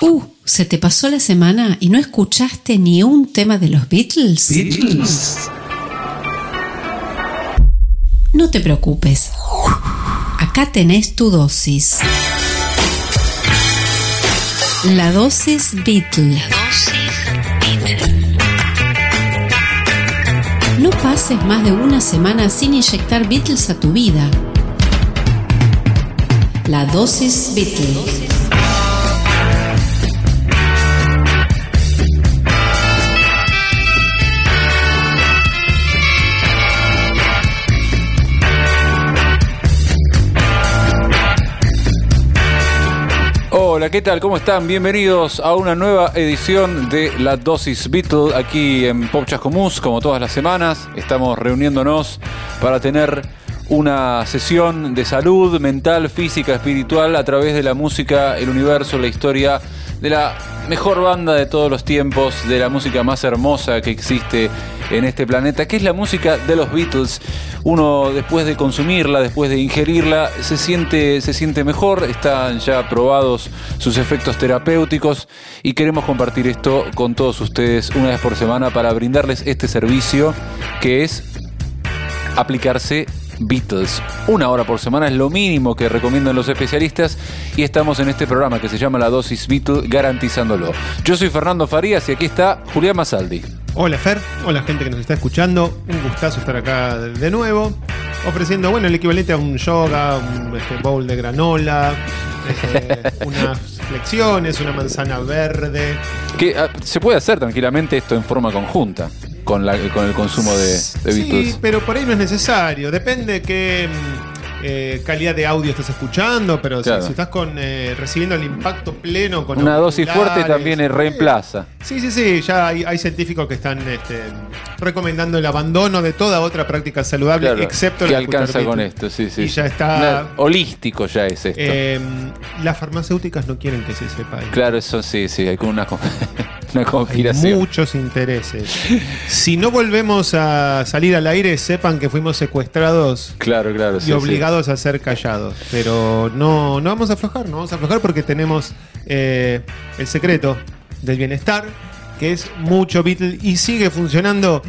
Uh, ¿se te pasó la semana y no escuchaste ni un tema de los Beatles? Beatles. No te preocupes. Acá tenés tu dosis. La dosis Beatle. No pases más de una semana sin inyectar Beatles a tu vida. La dosis Beatle. Hola, ¿qué tal? ¿Cómo están? Bienvenidos a una nueva edición de La Dosis Beatle aquí en Pop Chascomús, como todas las semanas. Estamos reuniéndonos para tener una sesión de salud mental, física, espiritual a través de la música, el universo, la historia de la mejor banda de todos los tiempos, de la música más hermosa que existe en este planeta, que es la música de los Beatles. Uno después de consumirla, después de ingerirla, se siente, se siente mejor, están ya probados sus efectos terapéuticos y queremos compartir esto con todos ustedes una vez por semana para brindarles este servicio que es aplicarse Beatles. Una hora por semana es lo mínimo que recomiendan los especialistas y estamos en este programa que se llama La Dosis Beatle garantizándolo. Yo soy Fernando Farías y aquí está Julián Masaldi. Hola Fer, hola gente que nos está escuchando, un gustazo estar acá de nuevo, ofreciendo, bueno, el equivalente a un yoga, un este, bowl de granola, unas flexiones, una manzana verde. Que ah, se puede hacer tranquilamente esto en forma conjunta con, la, con el consumo de, de. Sí, pero por ahí no es necesario, depende qué mm, eh, calidad de audio estás escuchando, pero si- Claro. si, estás con eh, recibiendo el impacto pleno con Una dosis fuerte también es reemplaza. Sí, sí, sí, ya hay, hay científicos que están este, recomendando el abandono de toda otra práctica saludable, Claro, excepto que la alcanza con esto, sí, sí. Y ya está- Una- holístico ya es esto. Eh, las farmacéuticas no quieren que se sepa. eso. claro, eso sí, sí, hay como una, una Hay muchos intereses. si no volvemos a salir al aire, sepan que fuimos secuestrados Claro, claro. y sí, sí. obligados a ser callados. Pero no, no vamos a aflojar, no vamos a aflojar porque tenemos eh, el secreto del bienestar, que es mucho Beatle y sigue funcionando.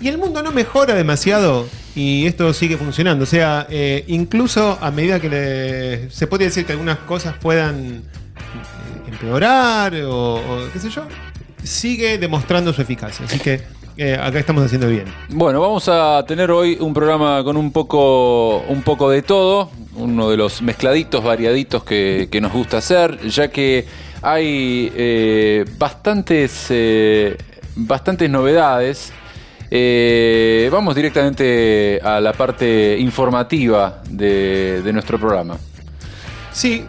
Y el mundo no mejora demasiado y esto sigue funcionando. O sea, eh, incluso a medida que le- se puede decir que algunas cosas puedan eh, empeorar o, o qué sé yo, sigue demostrando su eficacia. Así que eh, acá estamos haciendo bien. Bueno, vamos a tener hoy un programa con un poco, un poco de todo, uno de los mezcladitos, variaditos que, que nos gusta hacer, ya que hay eh, bastantes, eh, bastantes novedades. Eh, vamos directamente a la parte informativa de, de nuestro programa. Sí,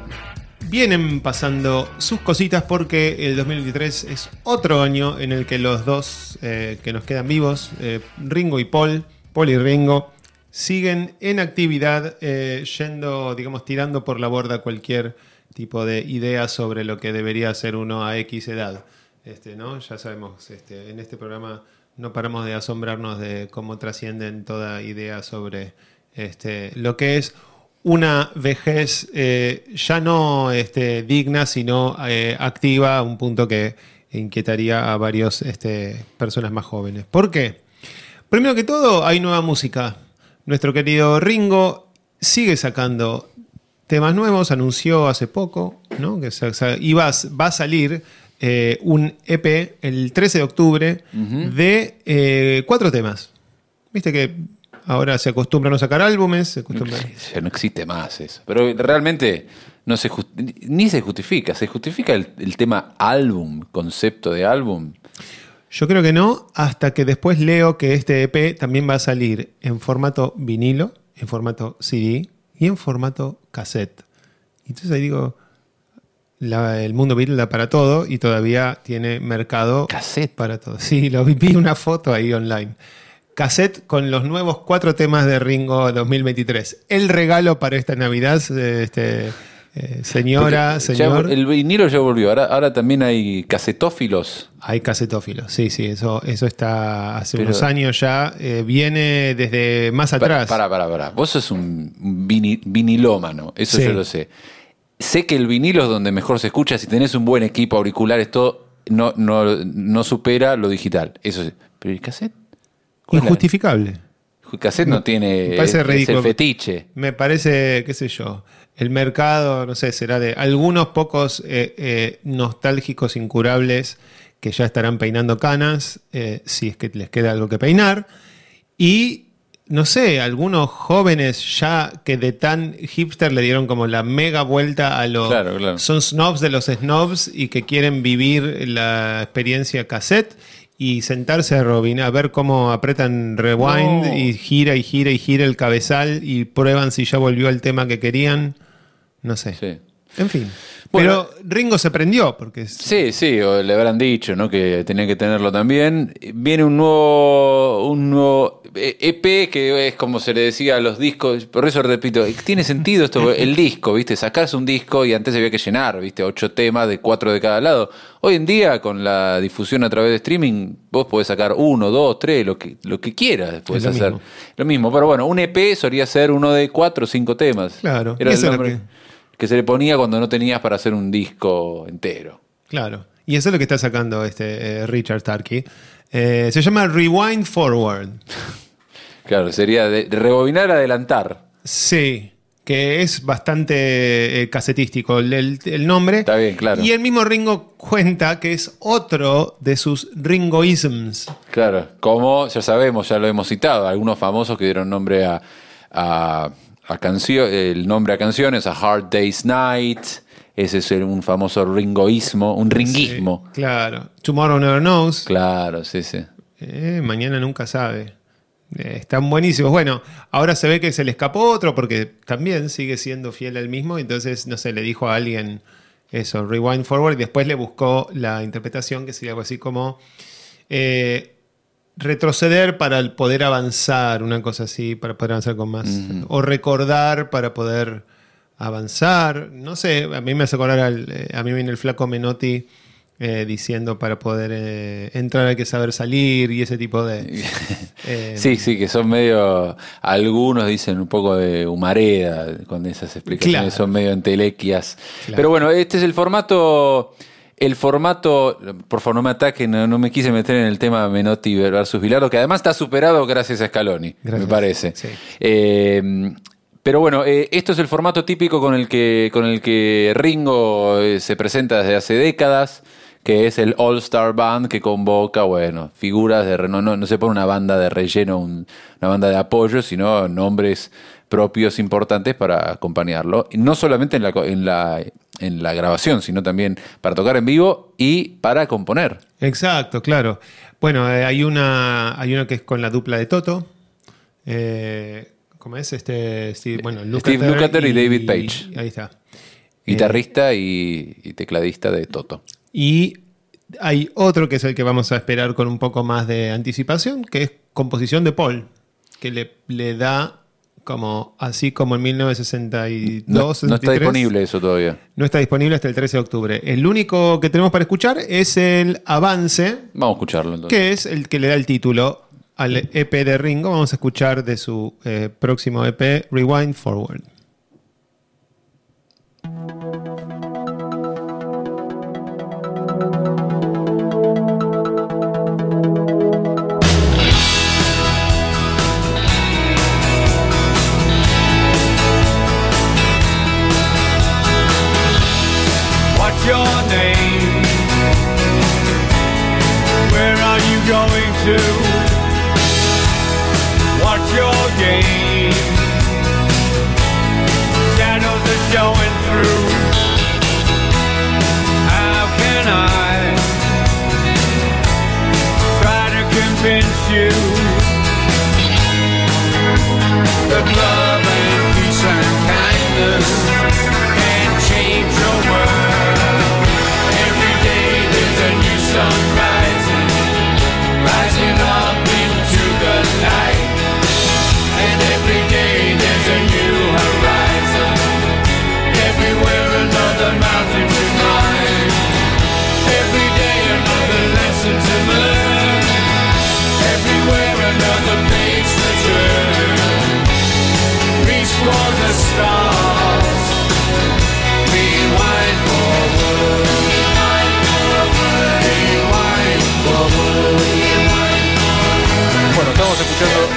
vienen pasando sus cositas porque el 2023 es otro año en el que los dos eh, que nos quedan vivos, eh, Ringo y Paul, Paul y Ringo, siguen en actividad, eh, yendo, digamos, tirando por la borda cualquier tipo de idea sobre lo que debería hacer uno a X edad. Este, ¿no? Ya sabemos, este, en este programa no paramos de asombrarnos de cómo trascienden toda idea sobre este, lo que es una vejez eh, ya no este, digna, sino eh, activa, un punto que inquietaría a varios este, personas más jóvenes. ¿Por qué? Primero que todo, hay nueva música. Nuestro querido Ringo sigue sacando temas nuevos, anunció hace poco, ¿no? Que iba a- va a salir eh, un EP el 13 de octubre de eh, cuatro temas. Viste que ahora se acostumbra a no sacar álbumes, se no existe más eso. Pero realmente no se just- ni se justifica. Se justifica el, el tema álbum, concepto de álbum. Yo creo que no, hasta que después leo que este EP también va a salir en formato vinilo, en formato CD y en formato cassette. Entonces ahí digo, la- el mundo Beatle da para todo y todavía tiene mercado Cassette. para todo. Sí, lo vi, vi una foto ahí online. Cassette con los nuevos cuatro temas de Ringo 2023. El regalo para esta Navidad, eh, este, eh, señora, Porque señor. ya el vinilo ya volvió. Ahora, ahora también hay casetófilos. Hay casetófilos, sí, sí, eso, eso está hace Pero- unos años ya, eh, viene desde más atrás. para, para, para. Vos sos un vini- vinilómano, eso Sí. yo lo sé. sé que el vinilo es donde mejor se escucha. Si tenés un buen equipo, auriculares, todo, no, no, no supera lo digital. Eso sí. Pero el cassette. ¿Cuál es la- Injustificable. Cassette no tiene. me parece es- es ridículo. el fetiche. Me parece, qué sé yo, el mercado, no sé, será de algunos pocos eh, eh, nostálgicos incurables que ya estarán peinando canas, eh, si es que les queda algo que peinar. Y, no sé, algunos jóvenes ya que de tan hipster le dieron como la mega vuelta a lo... Claro, claro. Son snobs de los snobs y que quieren vivir la experiencia cassette y sentarse a Robin a ver cómo apretan rewind No. y gira y gira y gira el cabezal y prueban si ya volvió al tema que querían. No sé. Sí. En fin. Bueno. Pero Ringo se prendió porque es- Sí, sí, o le habrán dicho, ¿no? Que tenía que tenerlo también. Viene un nuevo, un nuevo EP que es como se le decía a los discos. Por eso repito, tiene sentido esto, el disco, ¿viste? Sacarse un disco y antes había que llenar, ¿viste? Ocho temas de cuatro de cada lado. Hoy en día, con la difusión a través de streaming, vos podés sacar uno, dos, tres, lo que, lo que quieras podés lo hacer. mismo. Lo mismo, pero bueno, un EP solía ser uno de cuatro o cinco temas. Claro, Era el eso nombre que se le ponía cuando no tenías para hacer un disco entero. Claro. Y eso es lo que está sacando este eh, Richard Starkey. Eh, se llama Rewind Forward. Claro, sería de, rebobinar, adelantar. Sí, que es bastante eh, casetístico el, el- el nombre. Está bien, claro. Y el mismo Ringo cuenta que es otro de sus Ringoisms. Claro, como ya sabemos, ya lo hemos citado, algunos famosos que dieron nombre a, a, a cancio- el nombre a canciones, a Hard Day's Night, ese es un famoso ringoísmo, un ringuismo. Sí, claro. Tomorrow Never Knows. Claro, sí, sí. Eh, mañana nunca sabe. Eh, están buenísimos. Bueno, ahora se ve que se le escapó otro porque también sigue siendo fiel al mismo. Entonces, no sé, le dijo a alguien eso, rewind forward, y después le buscó la interpretación que sería algo así como eh, retroceder para poder avanzar, una cosa así, para poder avanzar con más. O recordar para poder avanzar. No sé, a mí me hace acordar, al, eh, a mí viene el flaco Menotti. eh, diciendo para poder eh, entrar hay que saber salir y ese tipo de... Sí, sí, que son medio, algunos dicen un poco de humareda con esas explicaciones, Claro. son medio entelequias. Claro. Pero bueno, este es el formato, el formato, por favor no me ataquen, no, no me quise meter en el tema Menotti versus Bilardo, que además está superado gracias a Scaloni, Gracias, me parece. sí. Eh, pero bueno, eh, esto es el formato típico con el que, con el que Ringo eh, se presenta desde hace décadas, que es el All Star Band que convoca, bueno, figuras de reno- no, no se pone una banda de relleno, un- una banda de apoyo, sino nombres propios importantes para acompañarlo. No solamente en la, en la, en la grabación, sino también para tocar en vivo y para componer. Exacto, claro. Bueno, eh, hay una hay una que es con la dupla de Toto. Eh, ¿Cómo es? Este, Steve, bueno, Steve Lukather y David Page. Ahí está. Guitarrista y, y tecladista de Toto. Y hay otro que es el que vamos a esperar con un poco más de anticipación, que es composición de Paul, que le, le da como así como en 1962. No, no está 63. disponible eso todavía. No está disponible hasta el 13 de octubre. El único que tenemos para escuchar es el avance, Vamos a escucharlo entonces. que es el que le da el título al EP de Ringo. Vamos a escuchar de su eh, próximo EP, Rewind Forward. Convince you that love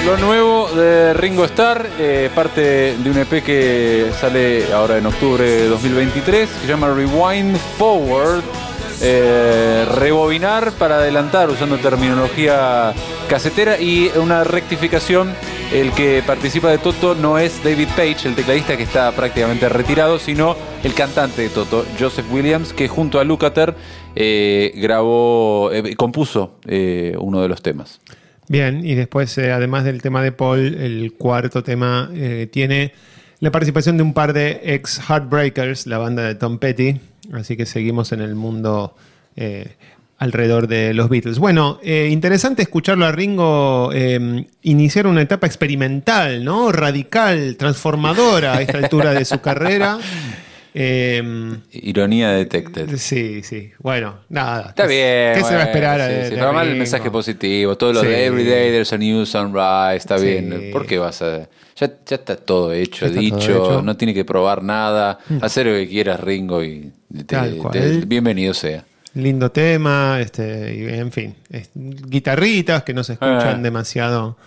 lo nuevo de Ringo Starr, eh, parte de un EP que sale ahora en octubre de 2023, que se llama Rewind Forward. Eh, rebobinar para adelantar usando terminología casetera y una rectificación. El que participa de Toto no es David Page, el tecladista que está prácticamente retirado, sino el cantante de Toto, Joseph Williams, que junto a Lukather eh, grabó, compuso uno de los temas. Bien, y después, eh, además del tema de Paul, el cuarto tema eh, tiene la participación de un par de ex Heartbreakers, la banda de Tom Petty. Así que seguimos en el mundo eh, alrededor de los Beatles. Bueno, eh, interesante escucharlo a Ringo eh, iniciar una etapa experimental, ¿no? Radical, transformadora a esta altura de su carrera. Eh, Ironía detected. sí, sí. Bueno, nada. Está bien. ¿Qué se va a esperar? sí, de- sí, pero además el mensaje positivo, todo lo Sí. de Every day there's a new sunrise, está bien. ¿Por qué vas a.? Ya, ya está todo hecho, todo dicho, hecho. Mm. no tiene que probar nada. Hacer lo que quieras, Ringo, y te- bienvenido sea. Lindo tema, este, y en fin, es- guitarritas que no se escuchan Ah. demasiado.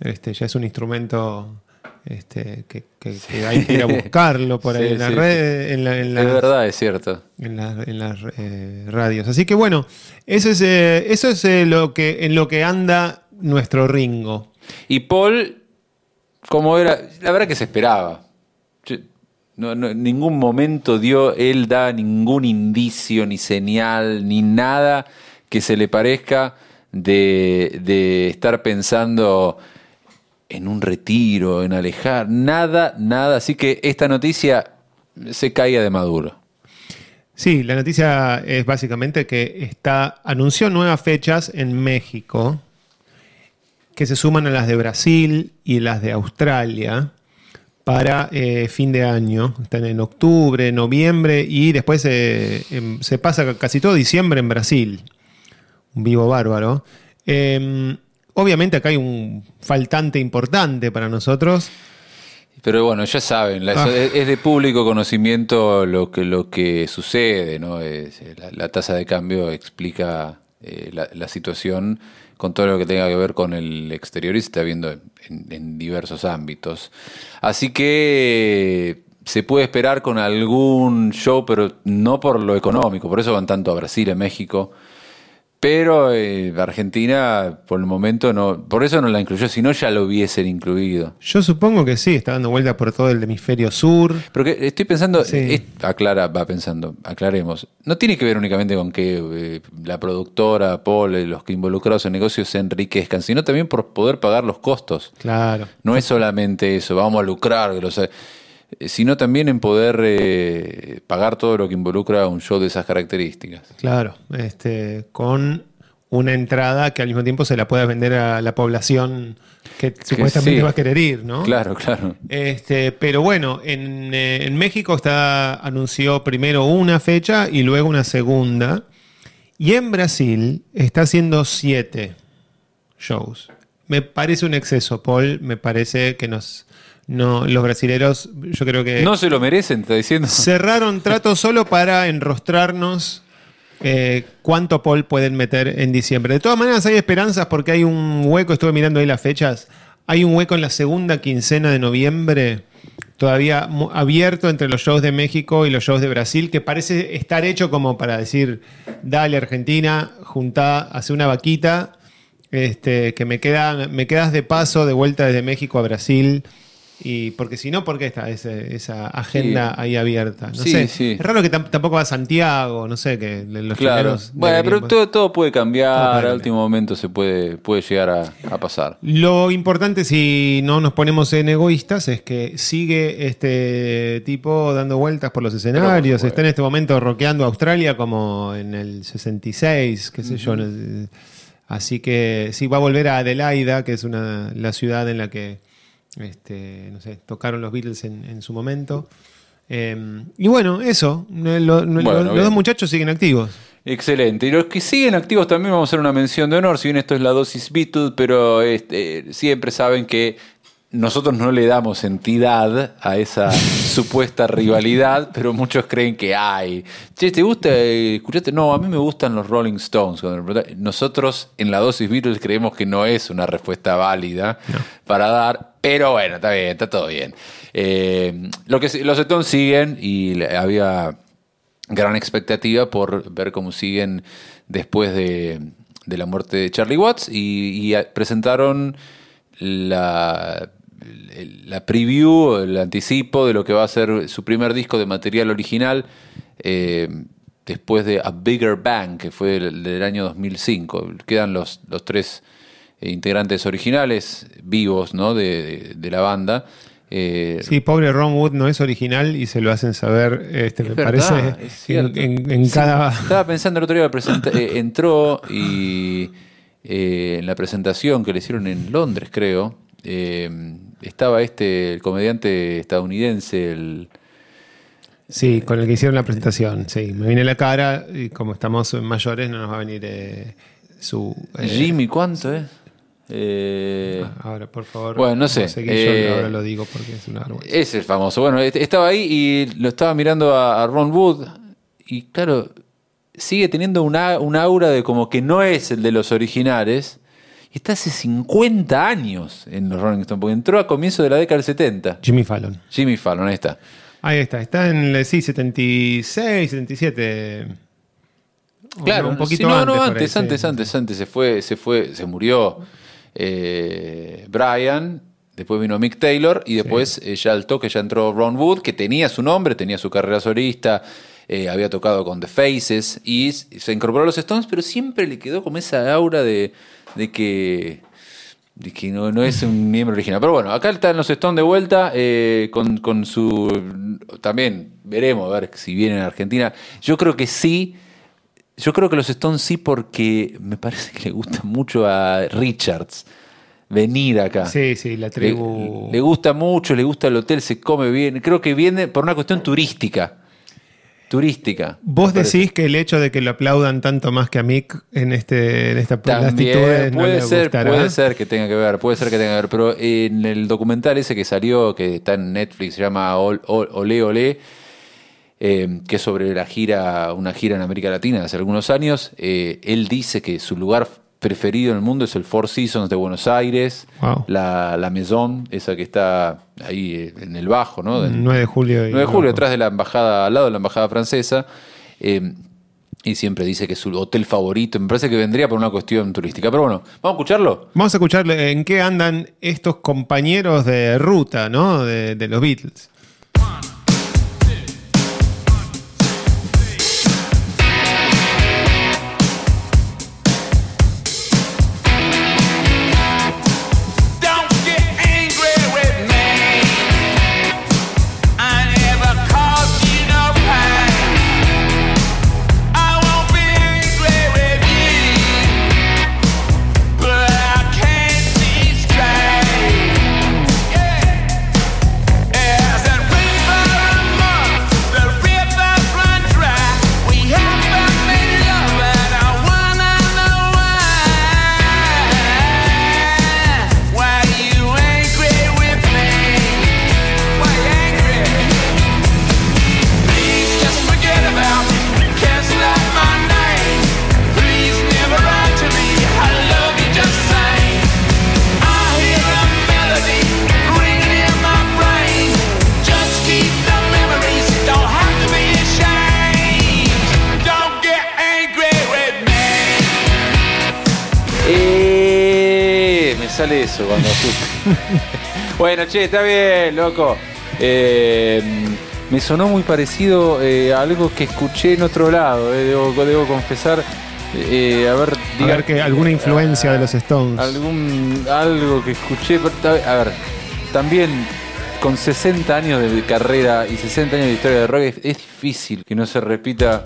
Este, ya es un instrumento este, que, que- que hay que ir a buscarlo por ahí Sí, en la sí. red, en, la- en Es las- verdad, es cierto. en la- en las eh, radios. Así que bueno, eso es, eh, eso es eh, lo que, en lo que anda nuestro Ringo. Y Paul, como era, la verdad que se esperaba. Yo- no, no- en ningún momento dio, él da ningún indicio, ni señal, ni nada que se le parezca de, de estar pensando en un retiro, en alejar, nada, nada. Así que esta noticia se caía de maduro. Sí, la noticia es básicamente que está, anunció nuevas fechas en México que se suman a las de Brasil y las de Australia para eh, fin de año. Están en octubre, noviembre y después eh, em, se pasa casi todo diciembre en Brasil. Un vivo bárbaro. Em, obviamente acá hay un faltante importante para nosotros. Pero bueno, ya saben, la- Ah. es, de público conocimiento lo que, lo que sucede, ¿no? Es, eh, la, la tasa de cambio explica eh, la, la situación con todo lo que tenga que ver con el exterior y se está viendo en, en diversos ámbitos. Así que se puede esperar con algún show, pero no por lo económico, por eso van tanto a Brasil, a México. Pero eh, Argentina, por el momento, no, por eso no la incluyó, si no ya lo hubiesen incluido. Yo supongo que sí, está dando vuelta por todo el hemisferio sur. Pero que estoy pensando, Sí. es- aclara, va pensando, aclaremos. No tiene que ver únicamente con que eh, la productora, Paul, eh, los que involucrados en negocios se enriquezcan, sino también por poder pagar los costos. Claro. No es solamente eso, vamos a lucrar, que los- sino también en poder eh, pagar todo lo que involucra un show de esas características. Claro, este, con una entrada que al mismo tiempo se la pueda vender a la población que supuestamente sí. va a querer ir, ¿no? Claro, claro. Este, pero bueno, en, eh, en México está, anunció primero una fecha y luego una segunda. Y en Brasil está haciendo siete shows. Me parece un exceso, Paul. Me parece que nos, no, los brasileros, yo creo que No se lo merecen, está diciendo. cerraron trato solo para enrostrarnos eh, cuánto Paul pueden meter en diciembre. De todas maneras, hay esperanzas porque hay un hueco, estuve mirando ahí las fechas, hay un hueco en la segunda quincena de noviembre, todavía abierto entre los shows de México y los shows de Brasil, que parece estar hecho como para decir, dale Argentina, juntá, hace una vaquita, este, que me, queda, me quedas de paso de vuelta desde México a Brasil. Y porque si no, ¿por qué está ese- esa agenda Sí. ahí abierta? No Sí, sé. sí. Es raro que tam- tampoco va a Santiago, no sé, que los Claro. Bueno, pero todo, todo puede cambiar, al último momento se puede, puede llegar a, a pasar. Lo importante, si no nos ponemos en egoístas, es que sigue este tipo dando vueltas por los escenarios. Está en este momento rockeando Australia como en el 66, qué sé yo. en el- Así que sí, va a volver a Adelaida, que es una, la ciudad en la que este, no sé, tocaron los Beatles en, en su momento. Eh, y bueno, eso. Lo- lo- lo- Bueno, los bien. dos muchachos siguen activos. Excelente. Y los que siguen activos también vamos a hacer una mención de honor, si bien esto es la dosis Beatles, pero este, siempre saben que nosotros no le damos entidad a esa supuesta rivalidad, pero muchos creen que hay. Che, ¿te gusta? ¿Escuchaste? No, a mí me gustan los Rolling Stones. Nosotros en la dosis Beatles creemos que no es una respuesta válida para dar, pero bueno, está bien, está todo bien. Eh, lo que los Stones siguen y había gran expectativa por ver cómo siguen después de, de la muerte de Charlie Watts y, presentaron la, la preview, el anticipo de lo que va a ser su primer disco de material original eh, después de A Bigger Bang, que fue el del año 2005. Quedan los, los tres eh, integrantes originales vivos ¿no? de, de- de la banda. Eh, Sí, pobre Ron Wood no es original y se lo hacen saber, este, Es me verdad, parece, en, en- en Sí, cada... Estaba pensando el otro día, eh, entró y eh, en la presentación que le hicieron en Londres, creo, eh, estaba este, el comediante estadounidense, el... Sí, con el que hicieron la presentación, sí. Me viene la cara y como estamos mayores no nos va a venir eh, su... eh, Jimmy, ¿cuánto es? Eh, Ahora, por favor. Bueno, no sé, eh, yo ahora lo digo porque es una vergüenza. Es el famoso. Bueno, est- estaba ahí y lo estaba mirando a, a Ron Wood y claro, sigue teniendo una, un aura de como que no es el de los originales. Y está hace 50 años en los Rolling Stones, porque entró a comienzo de la década del 70. Jimmy Fallon. Jimmy Fallon, ahí está. Ahí está, está en el sí, 76, 77. O Claro, no, un poquito sí, no, antes. no, ahí, antes, sí. antes, antes, antes se fue, se fue, se murió eh, Brian, después vino Mick Taylor y después eh, ya al toque ya entró Ron Wood, que tenía su nombre, tenía su carrera solista, eh, había tocado con The Faces y se incorporó a los Stones, pero siempre le quedó como esa aura de, de que de que no, no es un miembro original. Pero bueno, acá están los Stones de vuelta eh, con, con su... También veremos a ver si vienen a Argentina. Yo creo que sí. Yo creo que los Stones sí porque me parece que le gusta mucho a Richards venir acá. Sí, sí, la Le, tribu. le gusta mucho, le gusta el hotel, se come bien. Creo que viene por una cuestión turística. Turística. Vos decís que el hecho de que lo aplaudan tanto más que a Mick en, este, en esta También no puede ser, puede ser que tenga que ver, puede ser que tenga que ver, pero en el documental ese que salió, que está en Netflix, se llama Ol- Ol- Olé Olé, eh, que es sobre la gira, una gira en América Latina de hace algunos años, eh, él dice que su lugar preferido en el mundo es el Four Seasons de Buenos Aires, Wow. la, la Maison, esa que está ahí eh, en el bajo, ¿no? En- 9 de julio. y 9 de julio, detrás de la embajada, al lado de la embajada francesa. eh, y siempre dice que es su hotel favorito. Me parece que vendría por una cuestión turística. Pero bueno, vamos a escucharlo. Vamos a escucharle en qué andan estos compañeros de ruta, ¿no? De, de los Beatles. Eso cuando Bueno, che, está bien, loco. Eh, me sonó muy parecido eh, a algo que escuché en otro lado, eh, debo, debo confesar. Eh, a ver, A diga- ver que alguna influencia de los Stones. algún algo que escuché a ver también con 60 años de carrera y 60 años de historia de rock es, es difícil que no se repita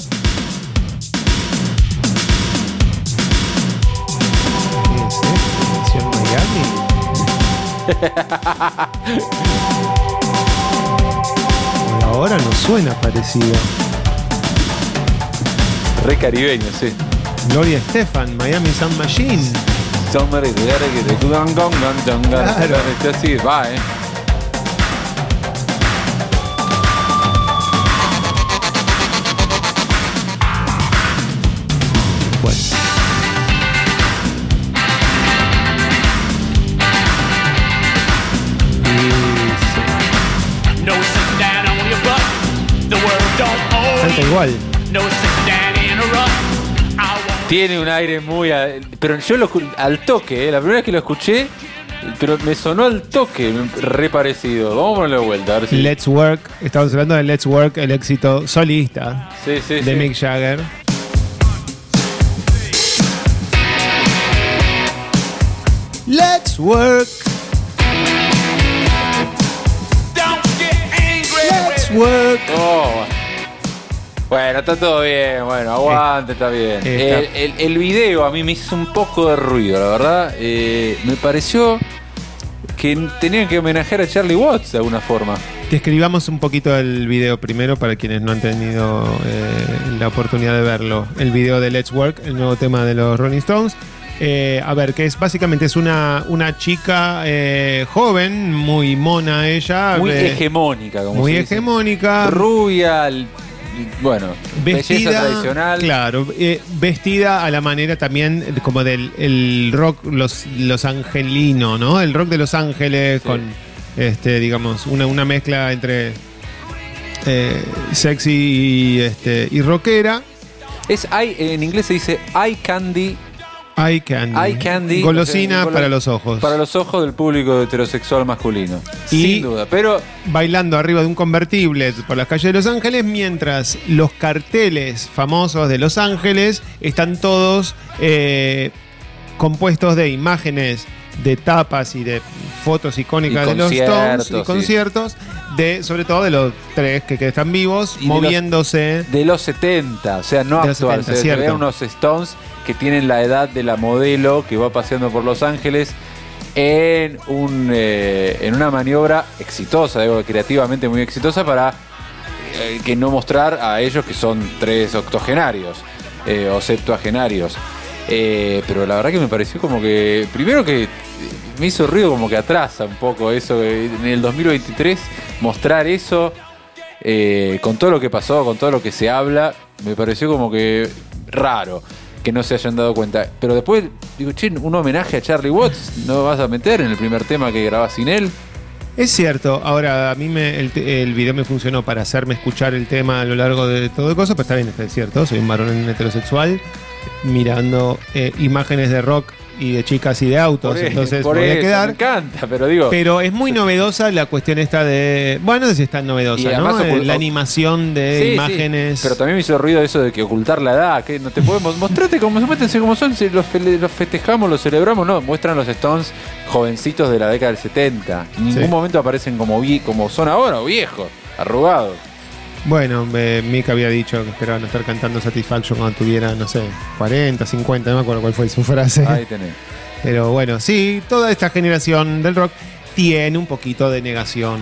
Por ahora no suena parecido. re caribeño sí Gloria Estefan, Miami Sound Machine. Claro. Así va, eh. Bueno. I won't Tiene un aire muy. a- pero yo lo escu- al toque, eh, la primera vez que lo escuché, pero me sonó al toque, re parecido. Vamos a ponerlo de vuelta, a ver si. Let's Work. Estamos hablando de Let's Work, el éxito solista sí, sí, de sí. Mick Jagger. Let's Work. don't get angry Let's Work. Oh, bueno, está todo bien, bueno, aguante, está bien. está- El, el- el video a mí me hizo un poco de ruido, la verdad. Eh, me pareció que tenían que homenajear a Charlie Watts de alguna forma. Describamos un poquito el video primero para quienes no han tenido eh, la oportunidad de verlo. El video de Let's Work, el nuevo tema de los Rolling Stones. Eh, a ver, que es básicamente es una, una chica eh, joven, muy mona ella. Muy eh, hegemónica, como muy se dice. hegemónica. Rubia, bueno, belleza tradicional. Claro, eh, vestida a la manera también como del el rock los, los angelino, ¿no? El rock de Los Ángeles Sí. con, este, digamos, una, una mezcla entre eh, sexy y, este, y rockera. Es en inglés se dice eye candy, Eye candy. eye candy. Golosina o sea, golo- para los ojos. Para los ojos del público heterosexual masculino. Y- Sin duda. Pero bailando arriba de un convertible por las calles de Los Ángeles, mientras los carteles famosos de Los Ángeles están todos eh, compuestos de imágenes de tapas y de fotos icónicas Y de los Stones y conciertos, de, sobre todo de los tres que, que están vivos, Y de los- moviéndose. de los 70, o sea, no actual. 70, se cierto. vean unos Stones que tienen la edad de la modelo que va paseando por Los Ángeles en, un, eh, en una maniobra exitosa, digo, creativamente muy exitosa para eh, que no mostrar a ellos que son tres octogenarios eh, o septuagenarios. Pero la verdad que me pareció como que, primero que me hizo ruido como que atrasa un poco eso, en el 2023 mostrar eso eh, con todo lo que pasó, con todo lo que se habla, me pareció como que raro que no se hayan dado cuenta. Pero después digo, che, un homenaje a Charlie Watts, ¿no vas a meter en el primer tema que grabás sin él? Es cierto, ahora a mí el, video me funcionó para hacerme escuchar el tema a lo largo de todo el coso, pero está bien, es cierto, soy un varón heterosexual mirando eh, imágenes de rock y de chicas y de autos, Por, e- entonces por eso, me quedar. encanta, pero digo, Pero es muy novedosa la cuestión esta de. Bueno, no sé si es tan novedosa, ¿no? ocult- la animación de Sí, sí, imágenes. Pero también me hizo ruido eso de que ocultar la edad, que no te podemos. Mostrate como como son, si los, fe- los festejamos, los celebramos, no. Muestran los Stones jovencitos de la década del 70. En ningún Sí. momento aparecen como, vi- como son ahora, o viejos, arrugados. Bueno, eh, Mick había dicho que esperaba no estar cantando Satisfaction cuando tuviera, no sé, 40, 50, no me acuerdo cuál fue su frase. Ahí tenés. Pero bueno, sí, toda esta generación del rock tiene un poquito de negación.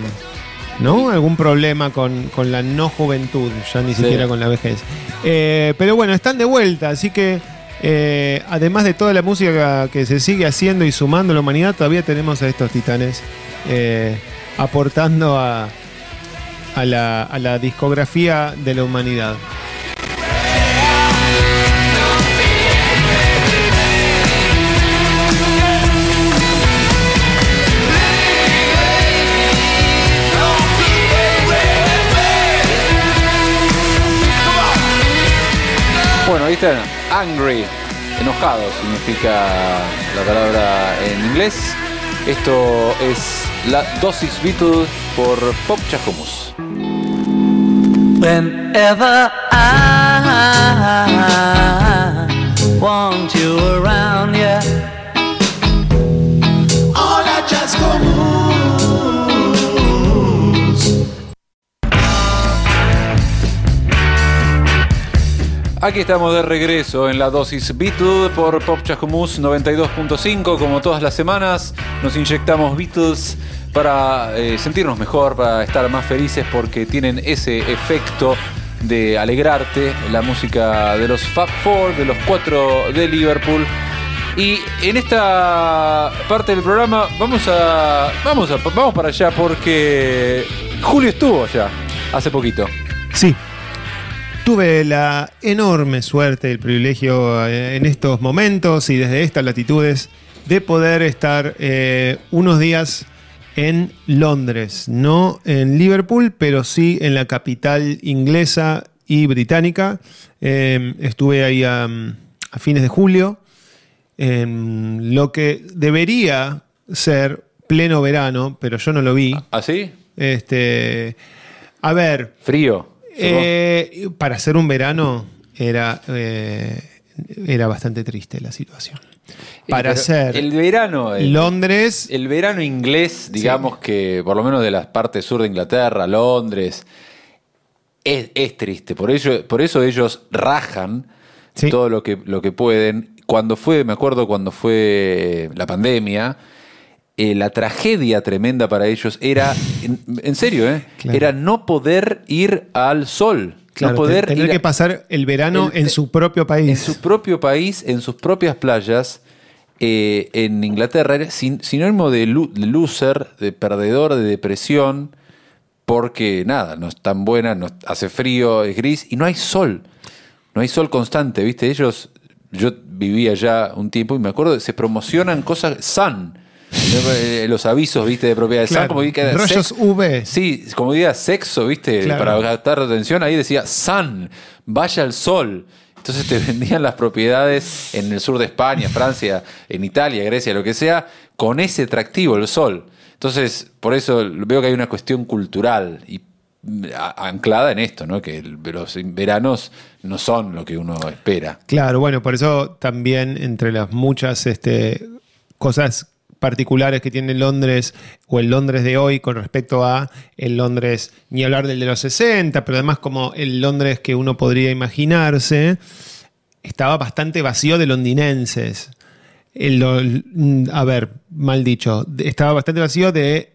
¿No? Algún problema con, con la no juventud, ya ni Sí. siquiera con la vejez. Eh, pero bueno, están de vuelta, así que eh, además de toda la música que se sigue haciendo y sumando a la humanidad, todavía tenemos a estos titanes eh, aportando a, a la, a la discografía de la humanidad. Bueno, ahí. Angry. Enojado significa la palabra en inglés. Esto es la dosis Beatle por Pop Chacomus. Whenever I want you around, yeah. Aquí estamos de regreso en la dosis Beatle por Pop Chacomus 92.5. Como todas las semanas, nos inyectamos Beatles para eh, sentirnos mejor, para estar más felices porque tienen ese efecto de alegrarte. La música de los Fab Four, de los cuatro de Liverpool. Y en esta parte del programa vamos a vamos a vamos para allá porque Julio estuvo allá hace poquito. Sí. Tuve la enorme suerte, el privilegio eh, en estos momentos y desde estas latitudes de poder estar eh, unos días en Londres, no en Liverpool, pero sí en la capital inglesa y británica. Eh, estuve ahí a, a fines de julio, en lo que debería ser pleno verano, pero yo no lo vi. ¿Así? Este, a ver, Frío. Eh, para hacer un verano era, eh, era bastante triste la situación. Para Pero hacer el verano el, Londres, el verano inglés, digamos que por lo menos de las partes sur de Inglaterra, Londres, es, es triste. Por ello, por eso ellos rajan Sí. todo lo que, lo que pueden. Cuando fue, me acuerdo cuando fue la pandemia, eh, la tragedia tremenda para ellos era, en, en serio, ¿eh? Claro. era no poder ir al sol. claro, no poder te- tener ir que pasar el verano el- en su propio país. en su propio país, en sus propias playas, eh, en Inglaterra, era sin- sinónimo de, loser, de perdedor, de depresión, porque nada, no es tan buena, no, hace frío, es gris y no hay sol. No hay sol constante, ¿viste? Ellos, yo vivía ya un tiempo y me acuerdo, se promocionan cosas, sun. Eh, Los avisos, viste, de propiedad de Claro, como vi que era sex- UV. Sí, como diga sexo, ¿viste? Claro. Para captar atención, ahí decía sun, vaya al sol. Entonces te vendían las propiedades en el sur de España, Francia, en Italia, Grecia, lo que sea, con ese atractivo, el sol. Entonces, por eso veo que hay una cuestión cultural y mm, anclada en esto, ¿no? Que el- los veranos no son lo que uno espera. Claro, bueno, por eso también entre las muchas este, cosas particulares que tiene Londres o el Londres de hoy con respecto a el Londres, ni hablar del de los 60, pero además como el Londres que uno podría imaginarse, estaba bastante vacío de londinenses. Mm, a ver, mal dicho, estaba bastante vacío de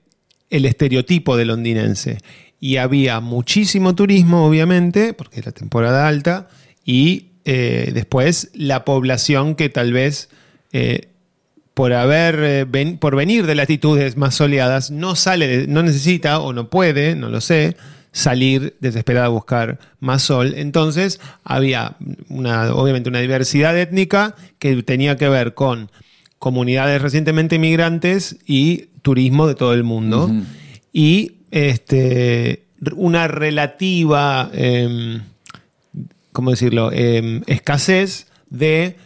el estereotipo de londinense. Y había muchísimo turismo, obviamente, porque es la temporada alta, y eh, después la población que tal vez eh, por haber eh, ven- por venir de latitudes más soleadas no sale, no necesita o no puede, no lo sé, salir desesperada a buscar más sol. Entonces había una, obviamente una diversidad étnica que tenía que ver con comunidades recientemente migrantes y turismo de todo el mundo. Y este, una relativa, em, ¿cómo decirlo?, Em, escasez de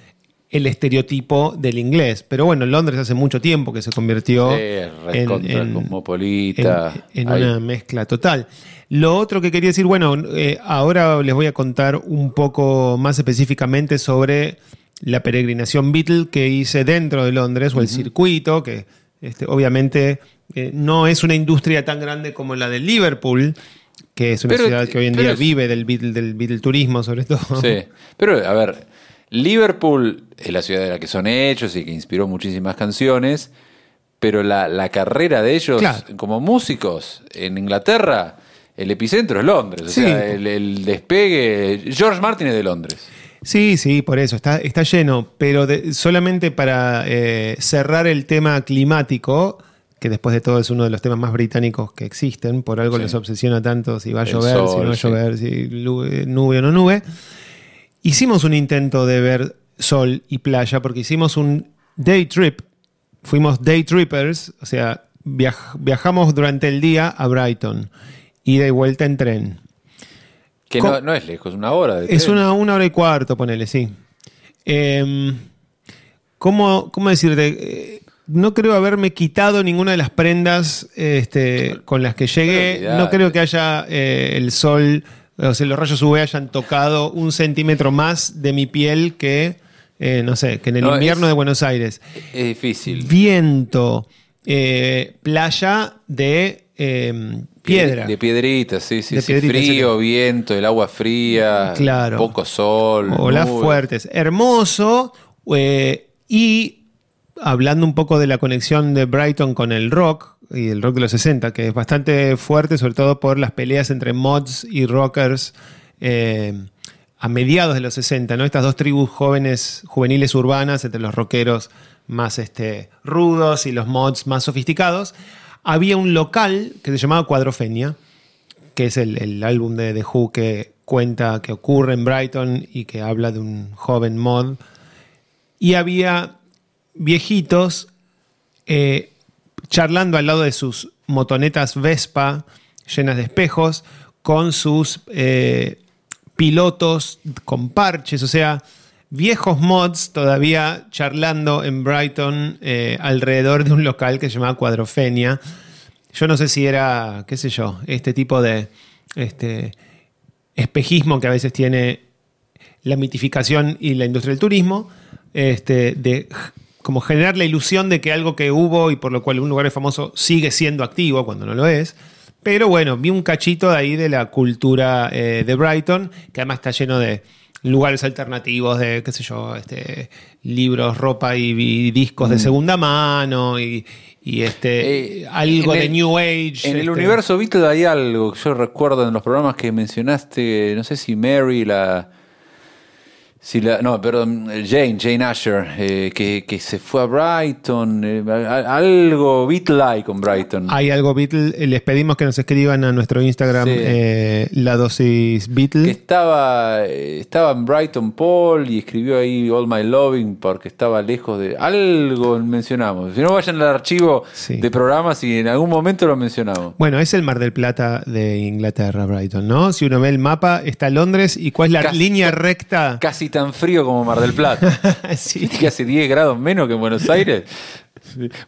el estereotipo del inglés. Pero bueno, en Londres hace mucho tiempo que se convirtió Sí, recontra cosmopolita. en, en una mezcla total. Lo otro que quería decir, bueno, eh, ahora les voy a contar un poco más específicamente sobre la peregrinación Beatle que hice dentro de Londres, o el circuito, que este, obviamente eh, no es una industria tan grande como la de Liverpool, que es una Pero- ciudad que hoy en día es- vive del Beatle, del Beatle turismo, sobre todo. Sí, pero a ver, Liverpool es la ciudad de la que son hechos y que inspiró muchísimas canciones, pero la, la carrera de ellos Claro. como músicos en Inglaterra, el epicentro es Londres, o Sí. sea, el, el despegue, George Martin es de Londres. Sí, sí, por eso, está, está lleno, pero de- solamente para eh, cerrar el tema climático, que después de todo es uno de los temas más británicos que existen, por algo Sí. les obsesiona tanto si va a llover, si no va a sí. llover, si eh, nube o no nube. Hicimos un intento de ver sol y playa porque hicimos un day trip, fuimos day trippers, o sea, viaj- viajamos durante el día a Brighton, y vuelta en tren. Que no, no es lejos, una hora. De Es una, una hora y cuarto, ponele, sí. Em, ¿cómo, cómo decirte? Eh, no creo haberme quitado ninguna de las prendas este, con las que llegué. No creo que haya eh, el sol, o sea, los rayos UV hayan tocado un centímetro más de mi piel que, eh, no sé, que en el No, invierno es- de Buenos Aires. Es difícil. Viento, eh, playa de em, piedra. De piedritas, sí, sí. De sí. piedritas, Frío, viento, el agua fría, Claro. poco sol. Olas nubes. fuertes. Hermoso. eh, y hablando un poco de la conexión de Brighton con el rock y el rock de los 60, que es bastante fuerte, sobre todo por las peleas entre mods y rockers eh, a mediados de los 60, ¿no? Estas dos tribus jóvenes, juveniles urbanas, entre los rockeros más este, rudos y los mods más sofisticados, había un local que se llamaba Cuadrofenia, que es el, el álbum de The Who que cuenta que ocurre en Brighton y que habla de un joven mod. Y había viejitos eh, charlando al lado de sus motonetas Vespa llenas de espejos, con sus eh, pilotos con parches, o sea, viejos mods todavía charlando en Brighton eh, alrededor de un local que se llamaba Cuadrofenia. Yo no sé si era, qué sé yo, este tipo de este, espejismo que a veces tiene la mitificación y la industria del turismo, este, de como generar la ilusión de que algo que hubo y por lo cual un lugar es famoso sigue siendo activo cuando no lo es. Pero bueno, vi un cachito de ahí de la cultura eh, de Brighton, que además está lleno de lugares alternativos, de, qué sé yo, este, libros, ropa y, y discos de segunda mano y, y, este, Eh, algo de el- New Age. En el este. universo Beatle hay algo yo recuerdo en los programas que mencionaste, no sé si Mary, la... Si la no, perdón, Jane, Jane Asher, eh, que, que se fue a Brighton, eh, algo Beatle-like con Brighton. Hay algo Beatle, les pedimos que nos escriban a nuestro Instagram Sí. eh, la dosis Beatle. que estaba, estaba en Brighton Paul y escribió ahí All My Loving porque estaba lejos de... Algo mencionamos. Si no vayan al archivo Sí. de programas y en algún momento lo mencionamos. Bueno, es el Mar del Plata de Inglaterra, Brighton, ¿no? Si uno ve el mapa, está Londres y cuál es la Casi- línea recta. Casi tan frío como Mar del Plata. Sí. ¿Viste que hace 10 grados menos que en Buenos Aires?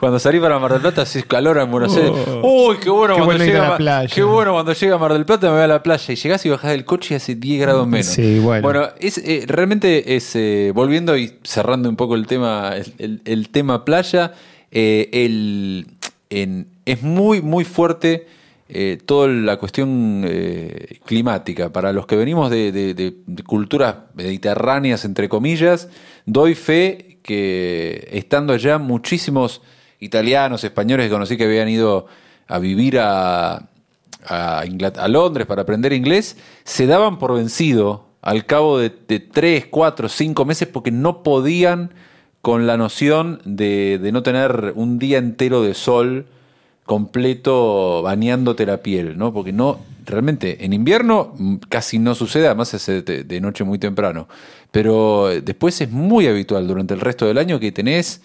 Cuando salí para Mar del Plata hace calor en Buenos Aires. Uy, qué bueno, Oh. Qué cuando bueno ir a llega la playa. Qué bueno cuando llega a Mar del Plata me voy a la playa y llegás y bajás del coche y hace 10 grados menos. Sí, bueno. es, eh, realmente es eh, volviendo y cerrando un poco el tema, el, el- el tema playa, eh, el, en- es muy, muy fuerte eh, toda la cuestión eh, climática. Para los que venimos de, culturas mediterráneas, entre comillas, doy fe que estando allá muchísimos italianos, españoles que conocí que habían ido a vivir a, a, a Londres para aprender inglés, se daban por vencido al cabo de, tres, cuatro, cinco meses porque no podían con la noción de no tener un día entero de sol completo bañándote la piel, ¿no? Porque no, realmente, en invierno mm, casi no sucede, además se hace de, noche muy temprano. Pero eh, después es muy habitual durante el resto del año que tenés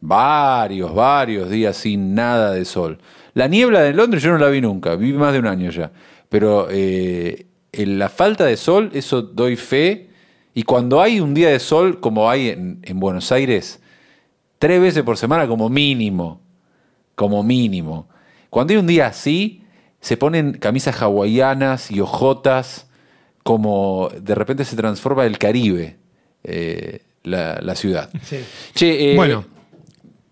varios, varios días sin nada de sol. La niebla de Londres yo no la vi nunca, vi más de un año ya. Pero eh, en la falta de sol, eso doy fe. Y cuando hay un día de sol, como hay en, en Buenos Aires, tres veces por semana como mínimo, como mínimo. Cuando hay un día así, se ponen camisas hawaianas y ojotas, como de repente se transforma el Caribe, eh, la, la ciudad. Sí. Che, eh, Bueno.